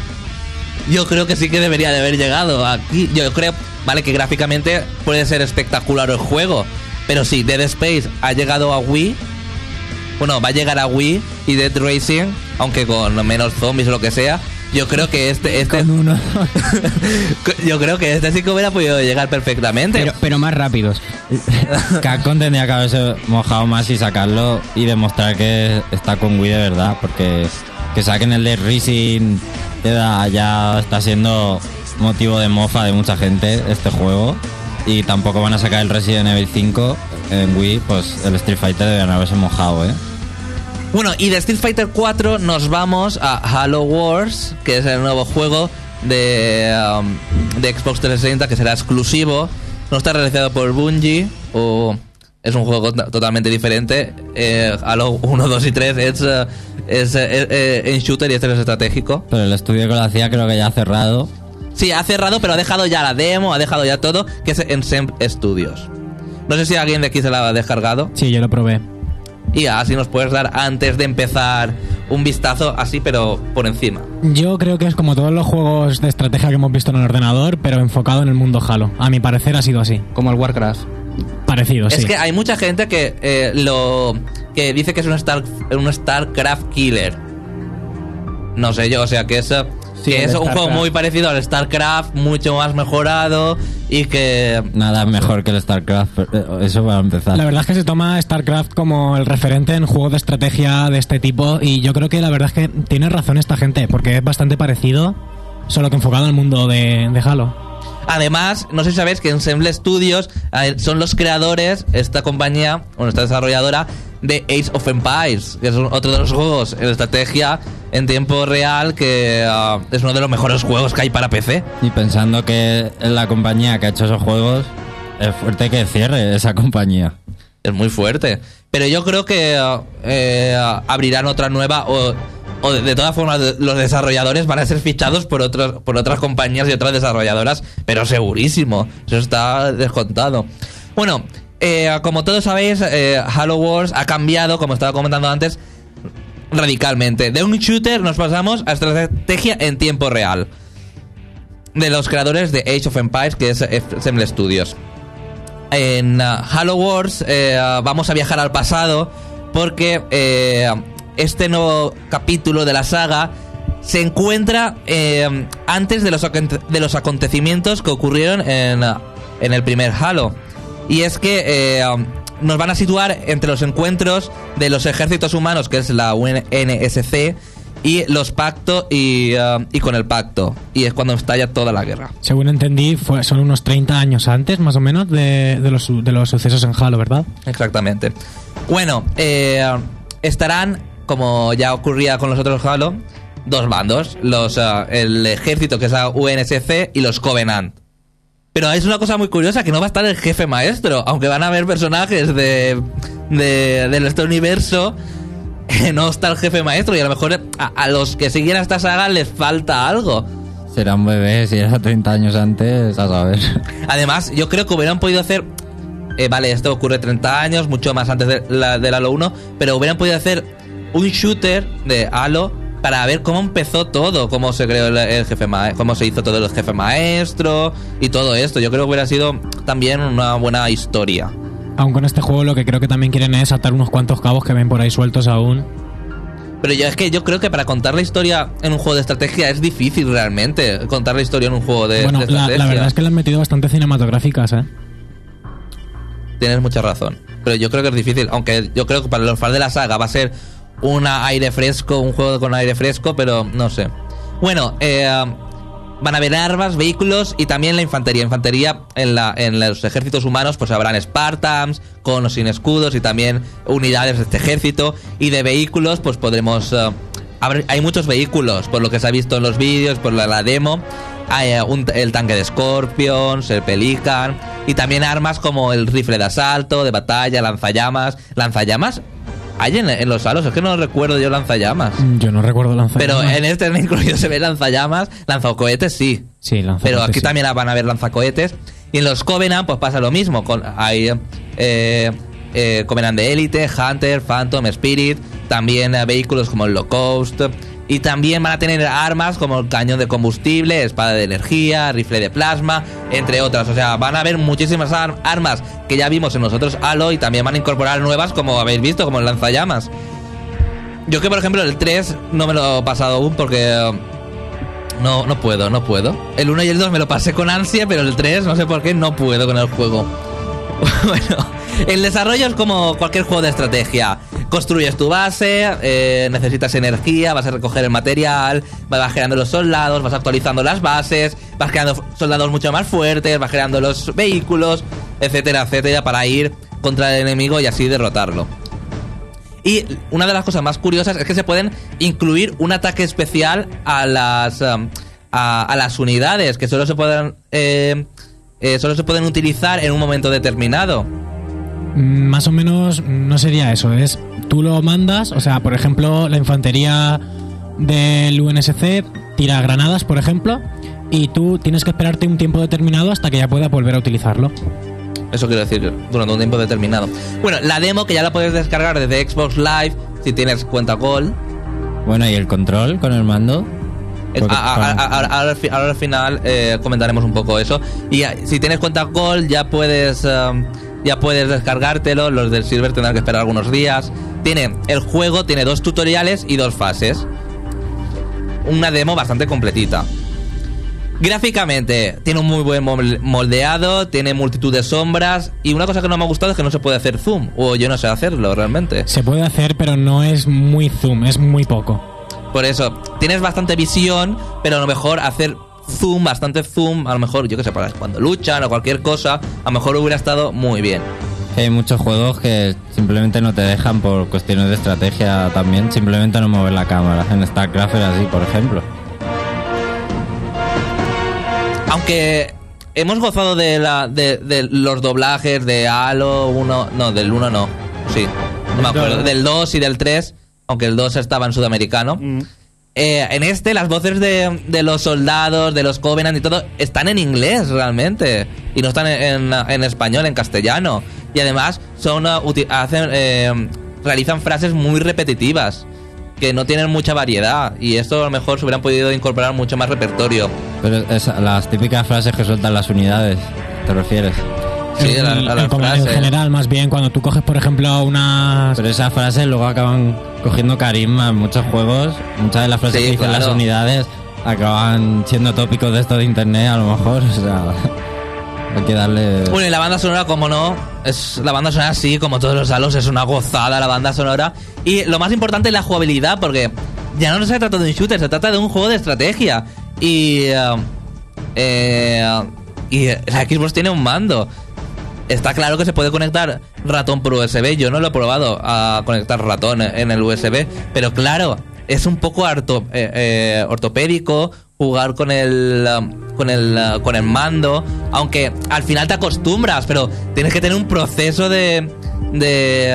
yo creo que sí que debería de haber llegado aquí. Yo creo, vale, que gráficamente puede ser espectacular el juego, pero si Dead Space ha llegado a Wii, bueno, va a llegar a Wii y Dead Racing, aunque con menos zombies o lo que sea, yo creo que este, este,
Con uno.
yo creo que este sí que hubiera podido llegar perfectamente.
Pero, pero más rápidos.
Capcom tendría que haberse mojado más y sacarlo y demostrar que está con Wii de verdad, porque que saquen el de Racing ya, ya está siendo motivo de mofa de mucha gente este juego y tampoco van a sacar el Resident Evil 5 en Wii, pues el Street Fighter deberían haberse mojado, ¿eh?
Bueno, y de Street Fighter 4 nos vamos a Halo Wars, que es el nuevo juego de, um, de Xbox 360 que será exclusivo. No está realizado por Bungie, o es un juego to- totalmente diferente. Eh, Halo 1, 2 y 3 es, eh, es eh, eh, en shooter y este es estratégico.
Pero el estudio que lo hacía creo que ya ha cerrado.
Sí, ha cerrado, pero ha dejado ya la demo, ha dejado ya todo, que es en Semp Studios. No sé si alguien de aquí se la ha descargado.
Sí, yo lo probé.
Y así nos puedes dar antes de empezar un vistazo así, pero por encima.
Yo creo que es como todos los juegos de estrategia que hemos visto en el ordenador, pero enfocado en el mundo Halo. A mi parecer ha sido así.
Como el Warcraft.
Parecido,
Es
sí.
que hay mucha gente que eh, lo que dice que es un Star un Starcraft killer. No sé yo, o sea que es
Sí,
que es un juego
StarCraft.
muy parecido al Starcraft, mucho más mejorado y que
Nada mejor que el StarCraft, eh, eso para empezar.
La verdad es que se toma StarCraft como el referente en juegos de estrategia de este tipo y yo creo que la verdad es que tiene razón esta gente porque es bastante parecido, solo que enfocado al mundo de, de Halo.
Además, no sé si sabéis que Ensemble Studios eh, son los creadores, esta compañía, bueno, esta desarrolladora, de Age of Empires, que es otro de los juegos en estrategia en tiempo real que ah, es uno de los mejores juegos que hay para PC.
Y pensando que la compañía que ha hecho esos juegos, es fuerte que cierre esa compañía.
Es muy fuerte. Pero yo creo que ah, eh, abrirán otra nueva o, o de, todas formas los desarrolladores van a ser fichados por otros por otras compañías y otras desarrolladoras, pero segurísimo. Eso está descontado. Bueno, eh, como todos sabéis, eh, Halo Wars ha cambiado, como estaba comentando antes, radicalmente. De un shooter nos pasamos a estrategia en tiempo real. De los creadores de Age of Empires, que es Ensemble Studios en uh, Halo Wars eh, vamos a viajar al pasado porque eh, este nuevo capítulo de la saga se encuentra eh, antes de los, de los acontecimientos que ocurrieron en, en el primer Halo. Y es que eh, um, nos van a situar entre los encuentros de los ejércitos humanos, que es la UNSC, y los pactos y, uh, y con el pacto. Y es cuando estalla toda la guerra.
Según entendí, fue, son unos 30 años antes, más o menos, de, de los, de los sucesos en Halo, ¿verdad?
Exactamente. Bueno, eh, estarán, como ya ocurría con los otros Halo, dos bandos. Los, eh, el ejército, que es la UNSC, y los Covenant. Pero es una cosa muy curiosa, que no va a estar el jefe maestro, aunque van a haber personajes de, de, de este universo. No está el jefe maestro y a lo mejor a, a los que siguieran esta saga les falta algo.
Será un bebé, si era 30 años antes, a saber.
Además, yo creo que hubieran podido hacer eh, vale, esto ocurre 30 años, mucho más antes de la, del Halo 1, pero hubieran podido hacer un shooter de Halo para ver cómo empezó todo, cómo se creó el, el jefe ma- cómo se hizo todo el jefe maestro y todo esto. Yo creo que hubiera sido también una buena historia.
Aún con este juego lo que creo que también quieren es atar unos cuantos cabos que ven por ahí sueltos aún.
Pero yo es que yo creo que para contar la historia en un juego de estrategia es difícil realmente contar la historia en un juego de,
bueno,
de
la,
estrategia.
la verdad es que le han metido bastante cinematográficas, ¿eh?
Tienes mucha razón. Pero yo creo que es difícil, aunque yo creo que para los fans de la saga va a ser un aire fresco, un juego con aire fresco, pero no sé. Bueno, eh, van a haber armas, vehículos y también la infantería. Infantería en, la, en los ejércitos humanos pues habrán Spartans, con o sin escudos y también unidades de este ejército. Y de vehículos pues podremos... eh, hay muchos vehículos, por lo que se ha visto en los vídeos, por la, demo. Hay eh, el tanque de Scorpions, el Pelican y también armas como el rifle de asalto, de batalla, lanzallamas. ¿Lanzallamas? Hay en, en los halos, es que no recuerdo yo lanzallamas.
Mm, Yo no recuerdo lanzar.
Pero en este incluido se ve lanzallamas, lanzacohetes sí.
Sí, lanzacohetes,
Pero aquí
sí.
también van a haber lanzacohetes. Y en los Covenant pues pasa lo mismo. Con, hay eh, eh, Covenant de Elite, Hunter, Phantom, Spirit. También eh, vehículos como el Low Coast. Y también van a tener armas como el cañón de combustible, espada de energía, rifle de plasma, entre otras. O sea, van a haber muchísimas ar- armas que ya vimos en los otros Halo y también van a incorporar nuevas como habéis visto, como el lanzallamas. Yo que por ejemplo el 3 no me lo he pasado aún porque eh, no, no puedo, no puedo. El 1 y el 2 me lo pasé con ansia, pero el 3 no sé por qué no puedo con el juego. bueno, el desarrollo es como cualquier juego de estrategia. Construyes tu base, eh, necesitas energía, vas a recoger el material, vas creando los soldados, vas actualizando las bases, vas creando soldados mucho más fuertes, vas creando los vehículos, etcétera, etcétera, para ir contra el enemigo y así derrotarlo. Y una de las cosas más curiosas es que se pueden incluir un ataque especial a las um, a, las unidades que solo se pueden eh, eh, solo se pueden utilizar en un momento determinado.
Mm, Más o menos no sería eso, es tú lo mandas, o sea, por ejemplo, la infantería del UNSC tira granadas, por ejemplo, y tú tienes que esperarte un tiempo determinado hasta que ya pueda volver a utilizarlo.
Eso quiero decir, durante un tiempo determinado. Bueno, la demo que ya la puedes descargar desde Xbox Live si tienes cuenta Gold.
Bueno, ¿y el control con el mando?
Eh, ahora, al final eh, comentaremos un poco eso. Y ah, si tienes cuenta Gold ya puedes um, ya puedes descargártelo. Los del Silver tendrán que esperar algunos días. Tiene el juego tiene dos tutoriales y dos fases. Una demo bastante completita. Gráficamente tiene un muy buen mol- moldeado, tiene multitud de sombras y una cosa que no me ha gustado es que no se puede hacer zoom o yo no sé hacerlo realmente.
Se puede hacer, pero no es muy zoom, es muy poco.
Por eso, tienes bastante visión, pero a lo mejor hacer zoom, bastante zoom, a lo mejor, yo que sé, para cuando luchan o cualquier cosa, a lo mejor hubiera estado muy bien.
Hay muchos juegos que simplemente no te dejan por cuestiones de estrategia también, simplemente no mover la cámara. En StarCraft era así, por ejemplo.
Aunque hemos gozado de, la, de, de los doblajes de Halo 1, no, del 1 no, sí, no me acuerdo, del 2 y del 3, aunque el 2 estaba en sudamericano. Eh, en este, las voces de, de los soldados, de los Covenant y todo, están en inglés realmente. Y no están en, en- español, en castellano. Y además, son hacen, eh, realizan frases muy repetitivas. Que no tienen mucha variedad. Y esto a lo mejor se hubieran podido incorporar mucho más repertorio.
Pero es las típicas frases que sueltan las unidades, ¿te refieres?
Sí, a la-
en,
a
en general, más bien, cuando tú coges, por ejemplo, unas...
Pero esas frases luego acaban cogiendo carisma en muchos juegos. Muchas de las frases
Sí,
que dicen
claro.
las unidades acaban siendo tópicos de esto de internet, a lo mejor. O sea, hay que darle.
Bueno, y la banda sonora, como no, es la banda sonora sí, como todos los halos, es una gozada la banda sonora. Y lo más importante es la jugabilidad, porque ya no se trata de un shooter, se trata de un juego de estrategia. Y. eh, eh, y la Xbox tiene un mando. Está claro que se puede conectar ratón por USB. Yo no lo he probado a conectar ratón en el USB. Pero claro, es un poco harto, eh, eh, ortopédico jugar con el, um, con, el, uh, con el mando. Aunque al final te acostumbras, pero tienes que tener un proceso de, de,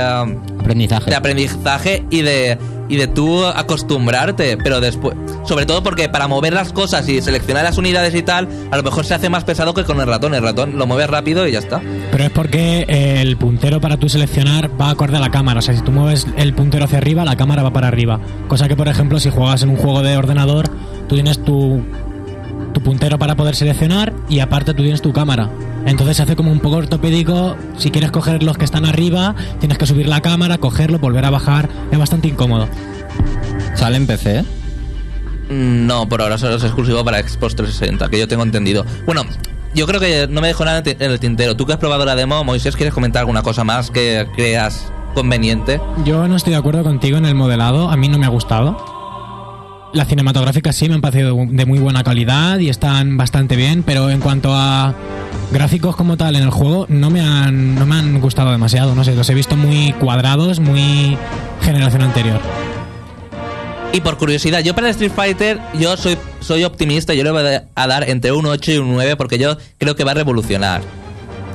Aprendizaje.
de aprendizaje y de y de tú acostumbrarte, pero después, sobre todo porque para mover las cosas y seleccionar las unidades y tal, a lo mejor se hace más pesado que con el ratón. El ratón lo mueves rápido y ya está.
Pero es porque el puntero para tú seleccionar va acorde a la cámara. O sea, si tú mueves el puntero hacia arriba, la cámara va para arriba. Cosa que, por ejemplo, si juegas en un juego de ordenador, tú tienes tu puntero para poder seleccionar y aparte tú tienes tu cámara. Entonces se hace como un poco ortopédico. Si quieres coger los que están arriba, tienes que subir la cámara, cogerlo, volver a bajar. Es bastante incómodo.
Sale en PC.
No, por ahora solo es exclusivo para Xbox 360, que yo tengo entendido. Bueno, yo creo que no me dejo nada en el tintero. Tú que has probado la demo, Moisés, ¿quieres comentar alguna cosa más que creas conveniente?
Yo no estoy de acuerdo contigo en el modelado, a mí no me ha gustado. Las cinematográficas sí me han parecido de muy buena calidad y están bastante bien, pero en cuanto a gráficos como tal en el juego no me han, no me han gustado demasiado, no sé, los he visto muy cuadrados, muy generación anterior.
Y por curiosidad, yo para Street Fighter, yo soy, soy optimista, yo le voy a dar entre un 8 y un 9 porque yo creo que va a revolucionar.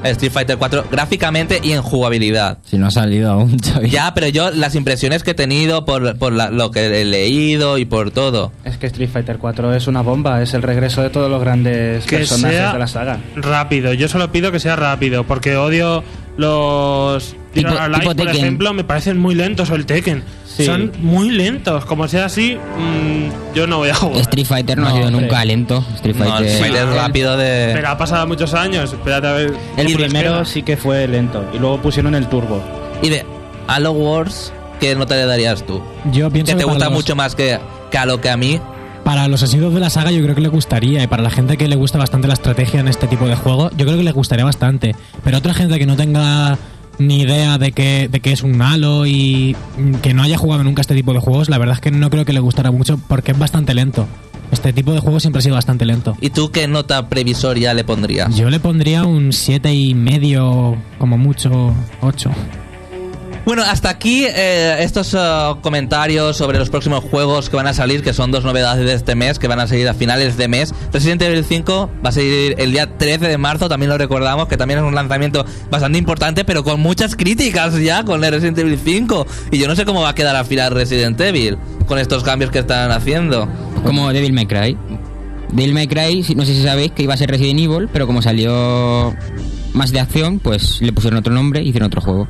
Street Fighter 4 gráficamente y en jugabilidad.
Si no ha salido aún, Xavi.
Ya, pero yo las impresiones que he tenido por, por la- lo que he leído y por todo.
Es que Street Fighter 4 es una bomba, es el regreso de todos los grandes
Que
personajes
sea
de la saga.
rápido. Yo solo pido que sea rápido, porque odio los
Tipo-
Alive, por
Tekken.
ejemplo, me parecen muy lentos o el Tekken.
Sí.
Son muy lentos. Como sea así, mm, yo no voy a jugar.
Street Fighter no, ha
No,
sido
hombre.
nunca lento. Street
No,
Fighter.
el Street Fighter rápido de...
Pero ha pasado muchos años. Espérate a ver.
El primero sí que fue lento y luego pusieron el turbo.
Y de Halo Wars, ¿qué nota le darías tú?
Yo pienso
Que te
que para
gusta
los-
mucho más que, que a lo que a mí.
Para los asiduos de la saga yo creo que le gustaría y para la gente que le gusta bastante la estrategia en este tipo de juego, yo creo que le gustaría bastante. Pero otra gente que no tenga ni idea de que, de que es un Halo y que no haya jugado nunca este tipo de juegos, la verdad es que no creo que le gustará mucho porque es bastante lento. Este tipo de juego siempre ha sido bastante lento.
¿Y tú qué nota previsoria le pondrías?
Yo le pondría un siete y medio, como mucho, 8.
Bueno, hasta aquí eh, estos eh, comentarios sobre los próximos juegos que van a salir, que son dos novedades de este mes, que van a salir a finales de mes. Resident Evil 5 va a salir el día 13 de marzo, también lo recordamos, que también es un lanzamiento bastante importante, pero con muchas críticas ya con el Resident Evil 5. Y yo no sé cómo va a quedar al final Resident Evil con estos cambios que están haciendo.
Como Devil May Cry. Devil May Cry, no sé si sabéis que iba a ser Resident Evil, pero como salió más de acción, pues le pusieron otro nombre y hicieron otro juego.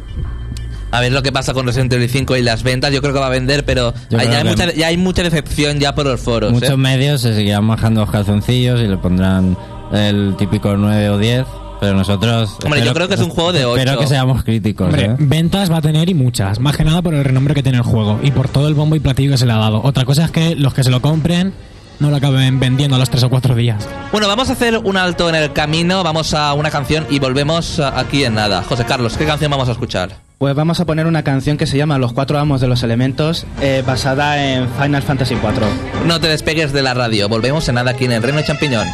A ver lo que pasa con Resident Evil 5 y las ventas. Yo creo que va a vender, pero hay- ya, hay mucha, ya hay mucha decepción ya por los foros.
Muchos
¿eh?
medios se seguirán bajando los calzoncillos y le pondrán el típico 9 o 10. Pero nosotros.
Hombre, yo creo que es un juego de
Espero
8.
que seamos críticos.
Hombre,
¿eh?
ventas va a tener y muchas, más que nada por el renombre que tiene el juego y por todo el bombo y platillo que se le ha dado. Otra cosa es que los que se lo compren no lo acaben vendiendo a los 3 o 4 días.
Bueno, vamos a hacer un alto en el camino, vamos a una canción y volvemos aquí en nada. José Carlos, ¿qué canción vamos a escuchar?
Pues vamos a poner una canción que se llama Los Cuatro Amos de los Elementos, eh, basada en Final Fantasy IV.
No te despegues de la radio, volvemos en nada aquí en el Reino Champiñón.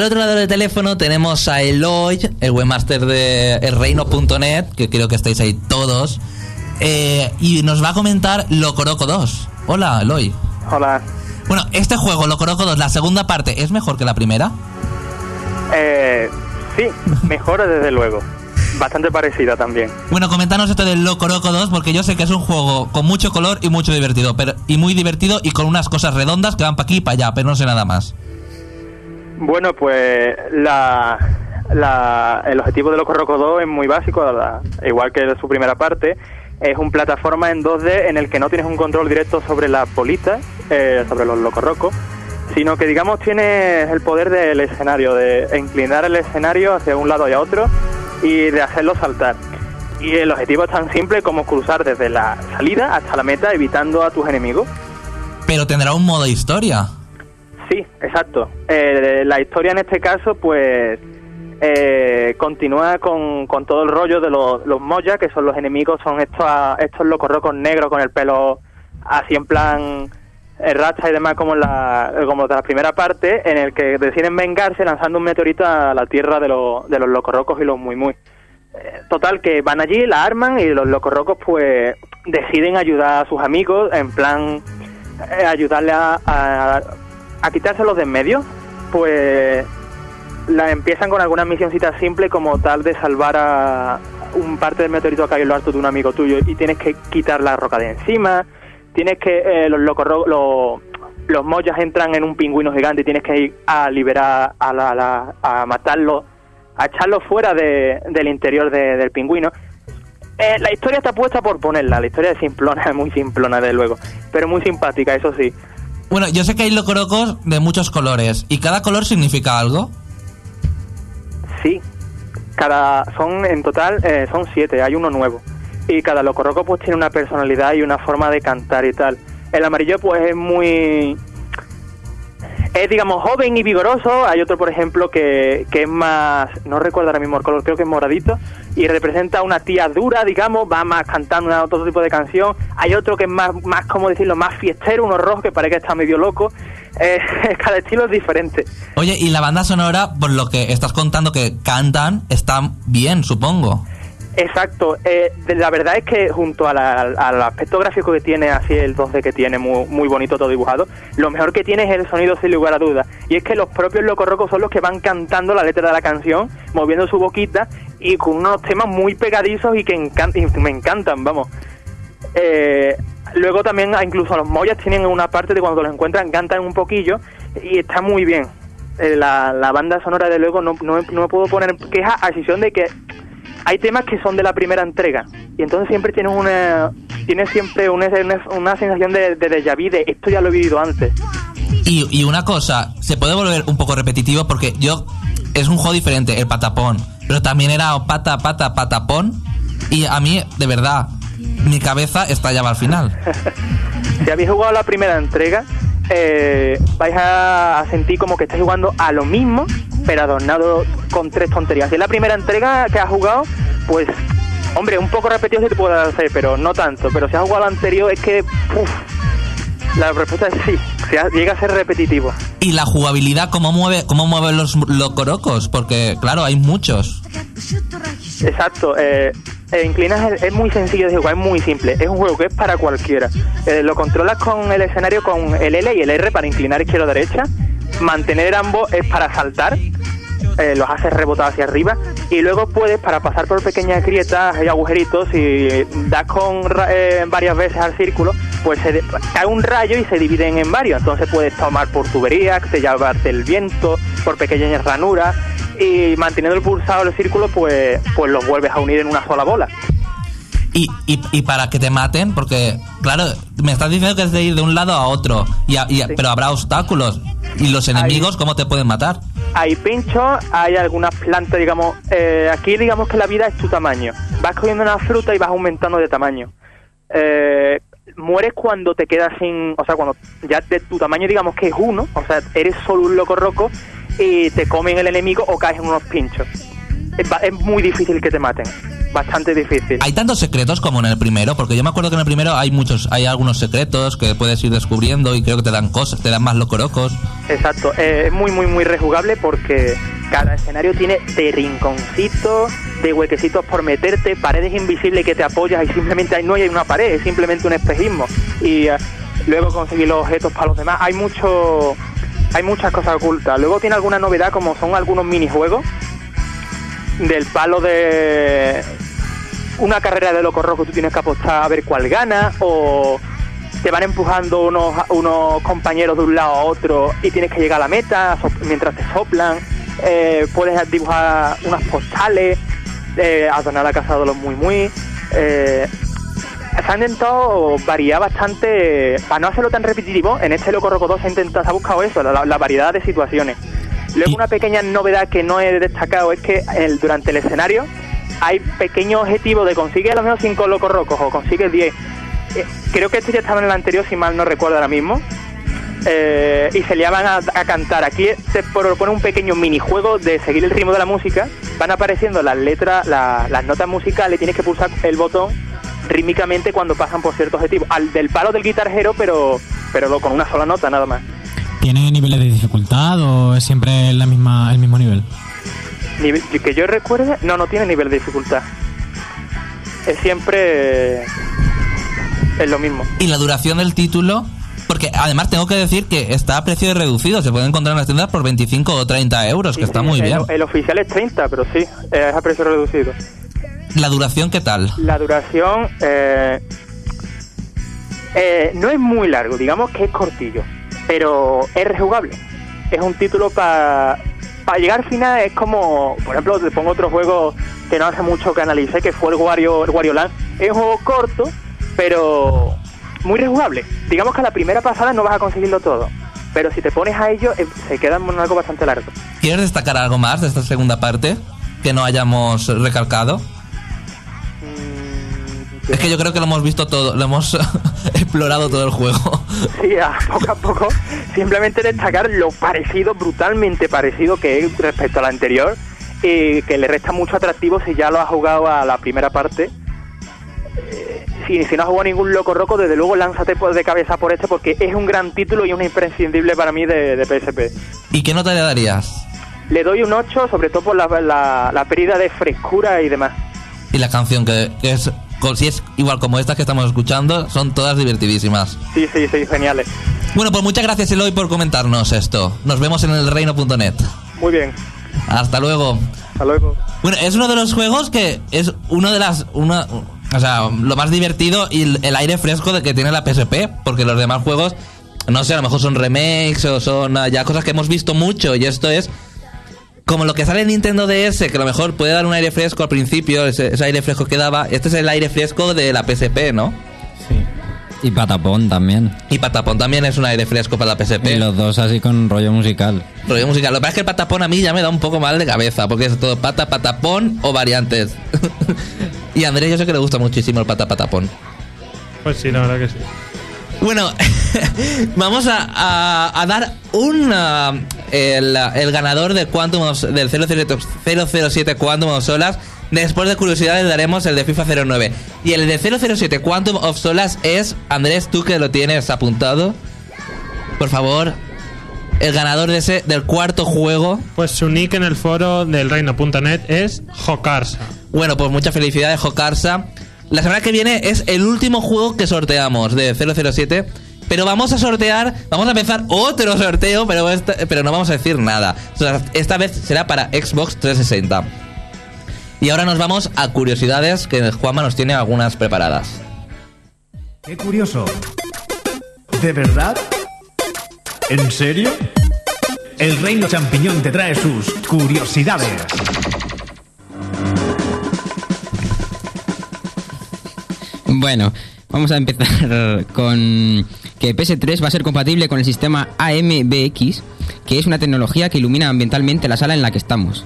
Al otro lado del teléfono tenemos a Eloy, el webmaster de elreino.net, que creo que estáis ahí todos, eh, y nos va a comentar Locoroco 2. Hola, Eloy.
Hola.
Bueno, este juego, Locoroco 2, la segunda parte, ¿es mejor que la primera?
Eh, sí, mejora desde luego. Bastante parecida también.
Bueno, comentanos esto del Locoroco 2, porque yo sé que es un juego con mucho color y mucho divertido, pero y muy divertido y con unas cosas redondas que van para aquí y para allá, pero no sé nada más.
Bueno, pues la, la- el objetivo de Loco Roco 2 es muy básico, la- igual que su primera parte. Es un plataforma en 2D en el que no tienes un control directo sobre las bolitas, eh, sobre los Loco Roco, sino que digamos tienes el poder del escenario, de inclinar el escenario hacia un lado y a otro y de hacerlo saltar. Y el objetivo es tan simple como cruzar desde la salida hasta la meta evitando a tus enemigos.
Pero tendrá un modo historia.
Sí, exacto. Eh, la historia en este caso, pues, eh, continúa con, con todo el rollo de los, los Moya, que son los enemigos, son estos, estos locorrocos negros con el pelo así en plan eh, racha y demás, como, la, como de la primera parte, en el que deciden vengarse lanzando un meteorito a la tierra de, los de los locorrocos y los muy muy. Eh, Total, que van allí, la arman y los locorrocos, pues, deciden ayudar a sus amigos, en plan, eh, ayudarle a, a quitárselos de en medio, pues la empiezan con algunas misioncitas simples como tal de salvar a un parte del meteorito que hay en lo alto de un amigo tuyo y tienes que quitar la roca de encima, tienes que eh, los los los mollas entran en un pingüino gigante y tienes que ir a liberar a la, la- a matarlo, a echarlo fuera de- del interior de- del pingüino. Eh, la historia está puesta por ponerla, la historia es simplona, muy simplona de luego, pero muy simpática, eso sí.
Bueno, yo sé que hay locorocos de muchos colores y cada color significa algo.
Sí, cada son en total eh, son siete, hay uno nuevo y cada locorroco pues tiene una personalidad y una forma de cantar y tal. El amarillo pues es muy es digamos joven y vigoroso. Hay otro por ejemplo que, que es más no recuerdo ahora mismo el color, creo que es moradito y representa a una tía dura, digamos, va más cantando otro tipo de canción. Hay otro que es más más como decirlo, más fiestero, uno rojo que parece que está medio loco. Eh, cada estilo es diferente.
Oye, y la banda sonora, por lo que estás contando que cantan, está bien, supongo.
Exacto, eh, la verdad es que junto a la- al aspecto gráfico que tiene, así el 2D que tiene, muy, muy bonito todo dibujado, lo mejor que tiene es el sonido sin lugar a dudas. Y es que los propios locorrocos son los que van cantando la letra de la canción, moviendo su boquita y con unos temas muy pegadizos y que encan- me encantan, vamos. Eh, luego también ah, incluso los mollas tienen una parte de cuando los encuentran cantan un poquillo y está muy bien. Eh, la, la banda sonora de luego no, no, no puedo poner queja a excepción de que hay temas que son de la primera entrega y entonces siempre tienes una tienes siempre una, una sensación de, de déjà vu de esto ya lo he vivido antes
Y, y una cosa, se puede volver un poco repetitivo porque yo. Es un juego diferente, el patapón. Pero también era pata, pata, patapón. Y a mí, de verdad, mi cabeza estallaba al final.
si habéis jugado la primera entrega eh, vais a, sentir como que estáis jugando a lo mismo pero adornado con tres tonterías si es la primera entrega que has jugado pues hombre un poco repetido se te puede hacer pero no tanto pero si has jugado la anterior es que uf, La respuesta es sí, llega a ser repetitivo.
Y la jugabilidad, ¿cómo mueve, cómo mueven los locorocos? Porque, claro, hay muchos.
Exacto, eh, inclinas es, es muy sencillo de jugar, es muy simple. Es un juego que es para cualquiera. Eh, lo controlas con el escenario con el L y el R para inclinar izquierda o derecha. Mantener ambos es para saltar. eh, los haces rebotar hacia arriba y luego puedes para pasar por pequeñas grietas y agujeritos y das con eh, varias veces al círculo pues se cae un rayo y se dividen en varios entonces puedes tomar por tuberías te llevarte el viento por pequeñas ranuras y manteniendo el pulsado del círculo pues pues los vuelves a unir en una sola bola
Y, y, y para que te maten, porque, claro, me estás diciendo que es de ir de un lado a otro, y a- y a-
Sí.
pero habrá obstáculos. ¿Y los enemigos cómo te pueden matar?
hay pinchos, hay algunas plantas, digamos, eh, aquí digamos que la vida es tu tamaño. Vas cogiendo una fruta y vas aumentando de tamaño. Eh, mueres cuando te quedas sin, o sea, cuando ya de tu tamaño digamos que es uno, o sea, eres solo un loco roco y te comen el enemigo o caes en unos pinchos. Es, muy difícil que te maten, bastante difícil.
¿Hay tantos secretos como en el primero? Porque yo me acuerdo que en el primero hay muchos, hay algunos secretos que puedes ir descubriendo y creo que te dan cosas, te dan más locorocos.
Exacto, eh, es muy, muy, muy rejugable porque cada escenario tiene de rinconcitos, de huequecitos por meterte, paredes invisibles que te apoyas y simplemente hay, no hay una pared, es simplemente un espejismo. Y eh, luego conseguir los objetos para los demás. Hay mucho, hay muchas cosas ocultas. Luego tiene alguna novedad como son algunos minijuegos del palo de una carrera de loco rojo, tú tienes que apostar a ver cuál gana o te van empujando unos, unos compañeros de un lado a otro y tienes que llegar a la meta mientras te soplan. Eh, puedes dibujar unas postales, eh, adornar la casa de los muy muy. Eh, se ha intentado variar bastante, para no hacerlo tan repetitivo, en este Loco Roco 2 se se ha buscado eso, la variedad de situaciones. Luego
Y-
una pequeña novedad que no he destacado es que el, durante el escenario hay pequeños objetivos de consigue a lo menos 5 locos rocos o consigue 10. Eh, creo que esto ya estaba en el anterior, si mal no recuerdo ahora mismo. Eh, y se liaban a, a cantar. Aquí se propone un pequeño minijuego de seguir el ritmo de la música. Van apareciendo las letras, la- las notas musicales, tienes que pulsar el botón rítmicamente cuando pasan por cierto objetivo. Al del palo del guitarjero, pero, pero con una sola nota nada más.
¿Tiene niveles de dificultad o es siempre la misma, el mismo nivel?
Nivel- que yo recuerde, no, no tiene nivel de dificultad. Es siempre. Es lo mismo.
Y la duración del título, porque además tengo que decir que está a precio reducido, se puede encontrar en las tiendas por 25 o 30 euros, que está
sí,
muy
el,
bien.
El oficial es 30, pero sí, es a precio reducido.
La duración, ¿qué tal?
La duración eh, eh, no es muy largo, digamos que es cortillo, pero es rejugable. Es un título para para llegar al final, es como, por ejemplo, te pongo otro juego que no hace mucho que analicé, que fue el Wario, el Wario Land. Es un juego corto, pero muy rejugable. Digamos que a la primera pasada no vas a conseguirlo todo, pero si te pones a ello, eh, se queda algo bastante largo.
¿Quieres destacar algo más de esta segunda parte que no hayamos recalcado? Es que yo creo que lo hemos visto todo, lo hemos explorado todo el juego.
Sí, a poco a poco. Simplemente destacar lo parecido, brutalmente parecido que es respecto a la anterior. Y que le resta mucho atractivo si ya lo has jugado a la primera parte. Eh, Si, si no has jugado ningún loco roco, desde luego lánzate por- de cabeza por este porque es un gran título y un imprescindible para mí de, de PSP.
¿Y qué nota le darías?
Le doy un 8, sobre todo por la, la, la pérdida de frescura y demás.
Y la canción, que, que es, si es igual como estas que estamos escuchando, son todas divertidísimas.
Sí, sí, sí, geniales.
Bueno, pues muchas gracias Eloy por comentarnos esto. Nos vemos en el reino.net.
Muy bien.
Hasta luego.
Hasta luego.
Bueno, es uno de los juegos que es uno de las. Una, o sea, lo más divertido y el, el aire fresco de que tiene la PSP. Porque los demás juegos, no sé, a lo mejor son remakes o son ya cosas que hemos visto mucho. Y esto es. Como lo que sale en Nintendo DS, que a lo mejor puede dar un aire fresco al principio, ese, ese aire fresco que daba. Este es el aire fresco de la PSP, ¿no?
Sí. Y Patapón también.
Y Patapón también es un aire fresco para la PSP.
Y los dos así con rollo musical.
Rollo musical. Lo que pasa es que el patapón a mí ya me da un poco mal de cabeza, porque es todo pata, patapón o variantes. y a Andrés yo sé que le gusta muchísimo el pata, patapón.
Pues sí, la verdad que sí.
Bueno, vamos a, a- a dar un ah, el, el ganador del Quantum of- del 007, 007 Quantum of Solas Después de curiosidades daremos el de FIFA 09. Y el de 007 Quantum of Solace es, Andrés, tú que lo tienes apuntado, por favor, el ganador de ese, del cuarto juego.
Pues su nick en el foro del reino.net es Jocarsa.
Bueno, pues muchas felicidades, Jocarsa. La semana que viene es el último juego que sorteamos de 007. Pero vamos a sortear, vamos a empezar otro sorteo, pero, esta- pero no vamos a decir nada. O sea, esta vez será para Xbox 360. Y ahora nos vamos a curiosidades, que Juanma nos tiene algunas preparadas.
Qué curioso. ¿De verdad? ¿En serio? El Reino Champiñón te trae sus curiosidades.
Bueno, vamos a empezar con que PS3 va a ser compatible con el sistema AMBX, que es una tecnología que ilumina ambientalmente la sala en la que estamos.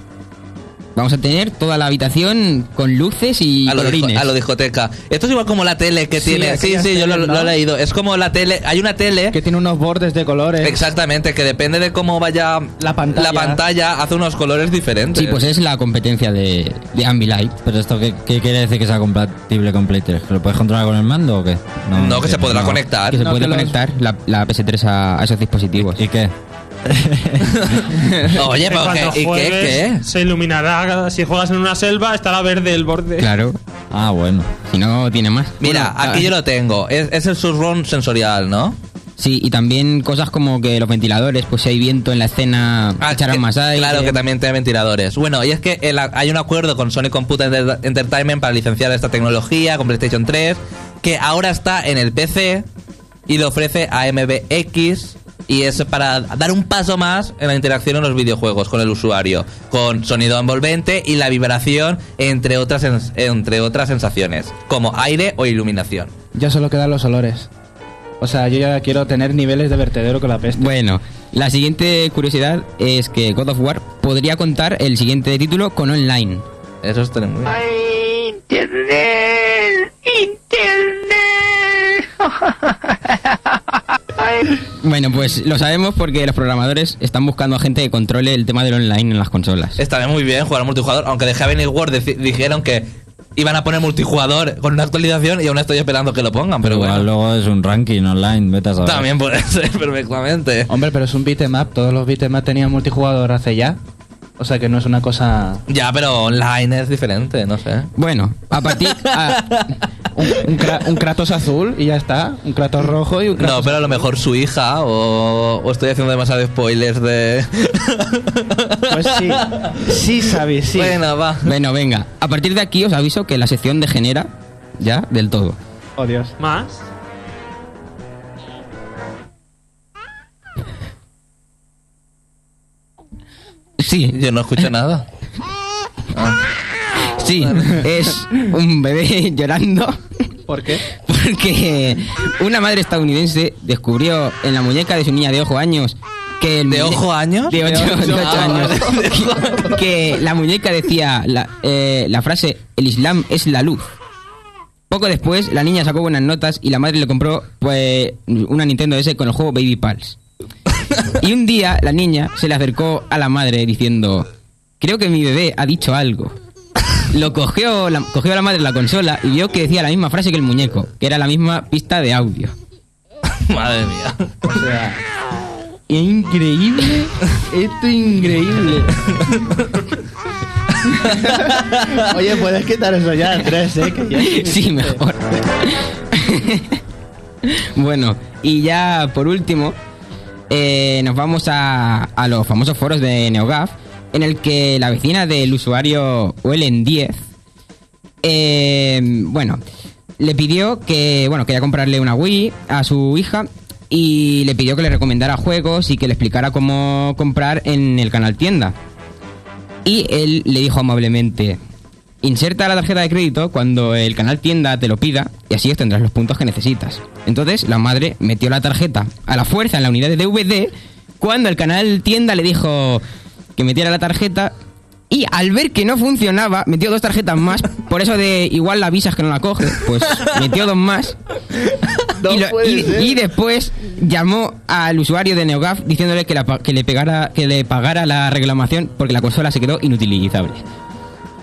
Vamos a tener toda la habitación con luces y
A lo,
colorines.
a lo discoteca. Esto es igual como la tele que
Sí,
tiene. Sí, sí, yo lo, he leído. Es como la tele. Hay una tele.
Que tiene unos bordes de colores.
Exactamente, que depende de cómo vaya
La pantalla.
la pantalla, hace unos colores diferentes.
Sí, pues es la competencia de, de Ambilight.
Pero esto, ¿qué, qué quiere decir que sea compatible con Play 3? ¿Que ¿Lo puedes controlar con el mando o qué?
No, que se podrá
No.
conectar.
Que se
No,
puede
que los-
conectar la, la PS3 a, a esos dispositivos.
¿Y qué?
Oye,
Que
pero
cuando
¿qué, ¿y qué?
Se iluminará. Si juegas en una selva, estará verde el borde.
Claro,
Ah, bueno.
si no tiene más.
Mira,
Bueno,
aquí
ah,
yo lo tengo. Es, es el surround sensorial, ¿no?
Sí, y también cosas como que los ventiladores, pues si hay viento en la escena, echarán
que-
más aire.
Claro que también tiene ventiladores. Bueno, y es que el- hay un acuerdo con Sony Computer Enter- Entertainment para licenciar esta tecnología con PlayStation 3, que ahora está en el PC y lo ofrece a MBX. Y es para dar un paso más en la interacción en los videojuegos con el usuario, con sonido envolvente y la vibración, entre otras, entre otras sensaciones, como aire o iluminación.
Ya solo quedan los olores. O sea, yo ya quiero tener niveles de vertedero con la peste.
Bueno, la siguiente curiosidad es que God of War podría contar el siguiente título con online.
Eso es muy bien.
Bueno, pues lo sabemos porque los programadores están buscando a gente que controle el tema del online en las consolas.
Está muy bien jugar multijugador, aunque de Heaven Word dijeron que iban a poner multijugador con una actualización y aún estoy esperando que lo pongan, pero
Pero igual luego es un ranking online, vete a saber.
También puede ser perfectamente.
Hombre, pero es un beat'em up. Todos los beat'em up tenían multijugador hace ya. O sea que no es una cosa...
Ya, pero online es diferente, no sé.
Bueno, a partir... a-
Un, un Kra- un Kratos azul y ya está. Un Kratos rojo y un Kratos
No, pero a lo mejor su hija o, o estoy haciendo demasiados spoilers de...
Pues sí. Sí, sabes, sí.
Bueno, va.
bueno, venga. A partir de aquí os aviso que la sección degenera ya del todo.
Oh, Dios.
Más.
Sí,
Yo no escucho nada.
sí, es un bebé llorando
¿Por qué?
porque una madre estadounidense descubrió en la muñeca de su niña de ojo años que el
¿De ojo años?
de ocho,
ocho.
ocho
Ah,
años
vale.
que la muñeca decía la, eh, la frase el Islam es la luz poco después la niña sacó buenas notas y la madre le compró pues una Nintendo DS con el juego Baby Pals y un día la niña se le acercó a la madre diciendo creo que mi bebé ha dicho algo lo cogió la, cogió a la madre la consola y vio que decía la misma frase que el muñeco, que era la misma pista de audio.
Madre mía.
O sea... Increíble. Esto es increíble. Oye, puedes quitar eso ya, Andrés, ¿eh? Que ya-
Sí, mejor. bueno, y ya por último, eh, nos vamos a, a los famosos foros de NeoGAF, en el que la vecina del usuario Oelen10, eh, bueno, le pidió que, bueno, quería comprarle una Wii a su hija y le pidió que le recomendara juegos y que le explicara cómo comprar en el canal tienda. Y él le dijo amablemente, inserta la tarjeta de crédito cuando el canal tienda te lo pida y así obtendrás los puntos que necesitas. Entonces la madre metió la tarjeta a la fuerza en la unidad de DVD cuando el canal tienda le dijo que metiera la tarjeta y al ver que no funcionaba metió dos tarjetas más, por eso de igual la avisas que no la coge, pues metió dos más. y, lo- y- y después llamó al usuario de NeoGAF diciéndole que, la que le pegara, que le pagara la reclamación porque la consola se quedó inutilizable.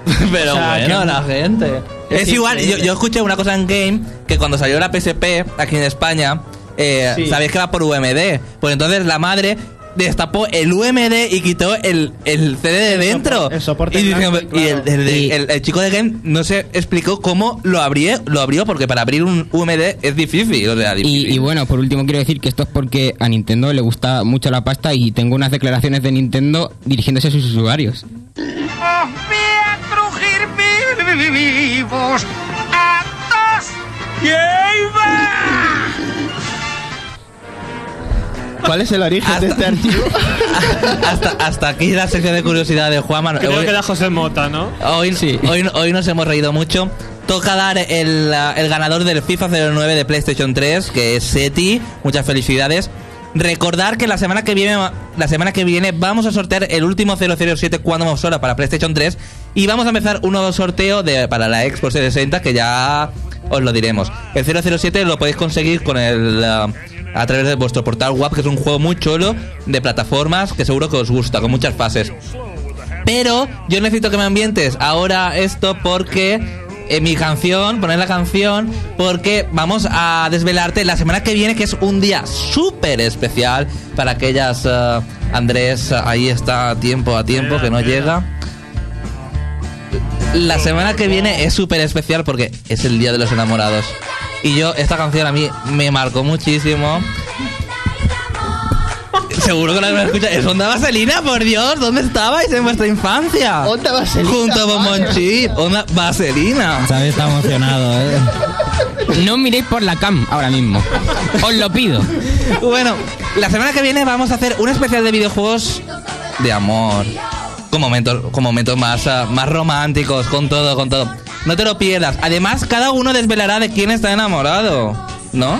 Pero
O sea,
bueno,
que-
la gente. Es,
Es
igual, yo, escuché una cosa en Game que cuando salió la PSP aquí en España, eh,
Sí.
sabéis que va por UMD. Pues entonces la madre destapó el UMD y quitó el, el CD de
El
dentro.
el soporte
y, y el,
claro.
Y-
el- el chico de Game no se explicó cómo lo abrió, lo abrió porque para abrir un UMD es difícil. O sea, difícil.
Y, y bueno, por último quiero decir que esto es porque a Nintendo le gusta mucho la pasta y tengo unas declaraciones de Nintendo dirigiéndose a sus usuarios.
¿Cuál es el origen de este archivo?
hasta, hasta aquí la sección de curiosidad de Juanma.
Creo
Hoy-
que era José Mota, ¿no?
Hoy, hoy, hoy nos hemos reído mucho. Toca dar el, el ganador del FIFA 09 de PlayStation 3, que es Seti. Muchas felicidades. Recordar que la semana que viene la semana que viene vamos a sortear el último 007 Quantum of Sora para PlayStation 3 y vamos a empezar un nuevo sorteo de, para la Xbox 360 que ya os lo diremos. El 007 lo podéis conseguir con el uh, a través de vuestro portal WAP, que es un juego muy chulo de plataformas que seguro que os gusta, con muchas fases. Pero yo necesito que me ambientes ahora esto porque en mi canción, poner la canción, porque vamos a desvelarte la semana que viene, que es un día súper especial para aquellas eh, Andrés, ahí está a tiempo, a tiempo, que no llega. La semana que viene es súper especial porque es el Día de los Enamorados. Y yo, esta canción a mí me marcó muchísimo. Seguro que la habéis escuchado. Es Onda Vaselina, por Dios. ¿Dónde estabais en vuestra infancia?
Onda Vaselina,
Junto con
madre
Monchit. Onda Vaselina.
Xavi está emocionado, ¿eh?
No miréis por la cam ahora mismo. Os lo pido.
Bueno, la semana que viene vamos a hacer un especial de videojuegos de amor. Con momentos, con momentos más, ah, más románticos, con todo, con todo. No te lo pierdas. Además, cada uno desvelará de quién está enamorado. ¿No?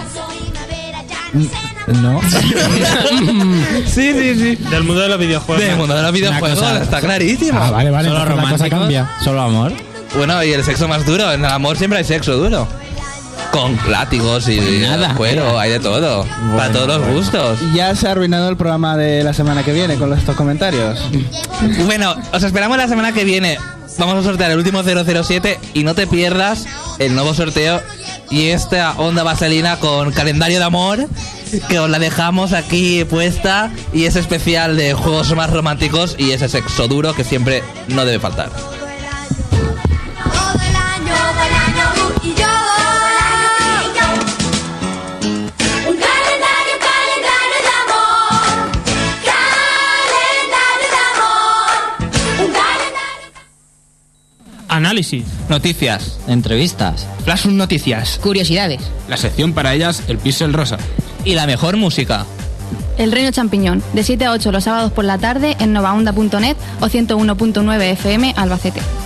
No.
sí, sí, sí.
Del mundo de los videojuegos.
Del mundo de los videojuegos,
cosa-
está clarísimo.
Ah, vale, vale.
Solo
la cosa cambia.
solo amor.
Bueno, y el sexo más duro. En el amor siempre hay sexo duro. Con látigos y
Nada.
cuero, hay de todo. para todos los gustos.
Ya se ha arruinado el programa de la semana que viene con estos comentarios.
Bueno, os esperamos la semana que viene. Vamos a sortear el último 007 y no te pierdas el nuevo sorteo y esta onda vaselina con calendario de amor que os la dejamos aquí puesta y es especial de juegos más románticos y ese sexo duro que siempre no debe faltar.
Todo el año bailando y yo Un calendario, calendario de amor Calendario de amor Un calendario
Análisis.
Noticias.
Entrevistas.
Flash Noticias.
Curiosidades.
La sección para ellas, el pixel rosa.
Y la mejor música.
El Reino Champiñón, de 7 a 8 los sábados por la tarde en novaonda.net o 101.9 FM Albacete.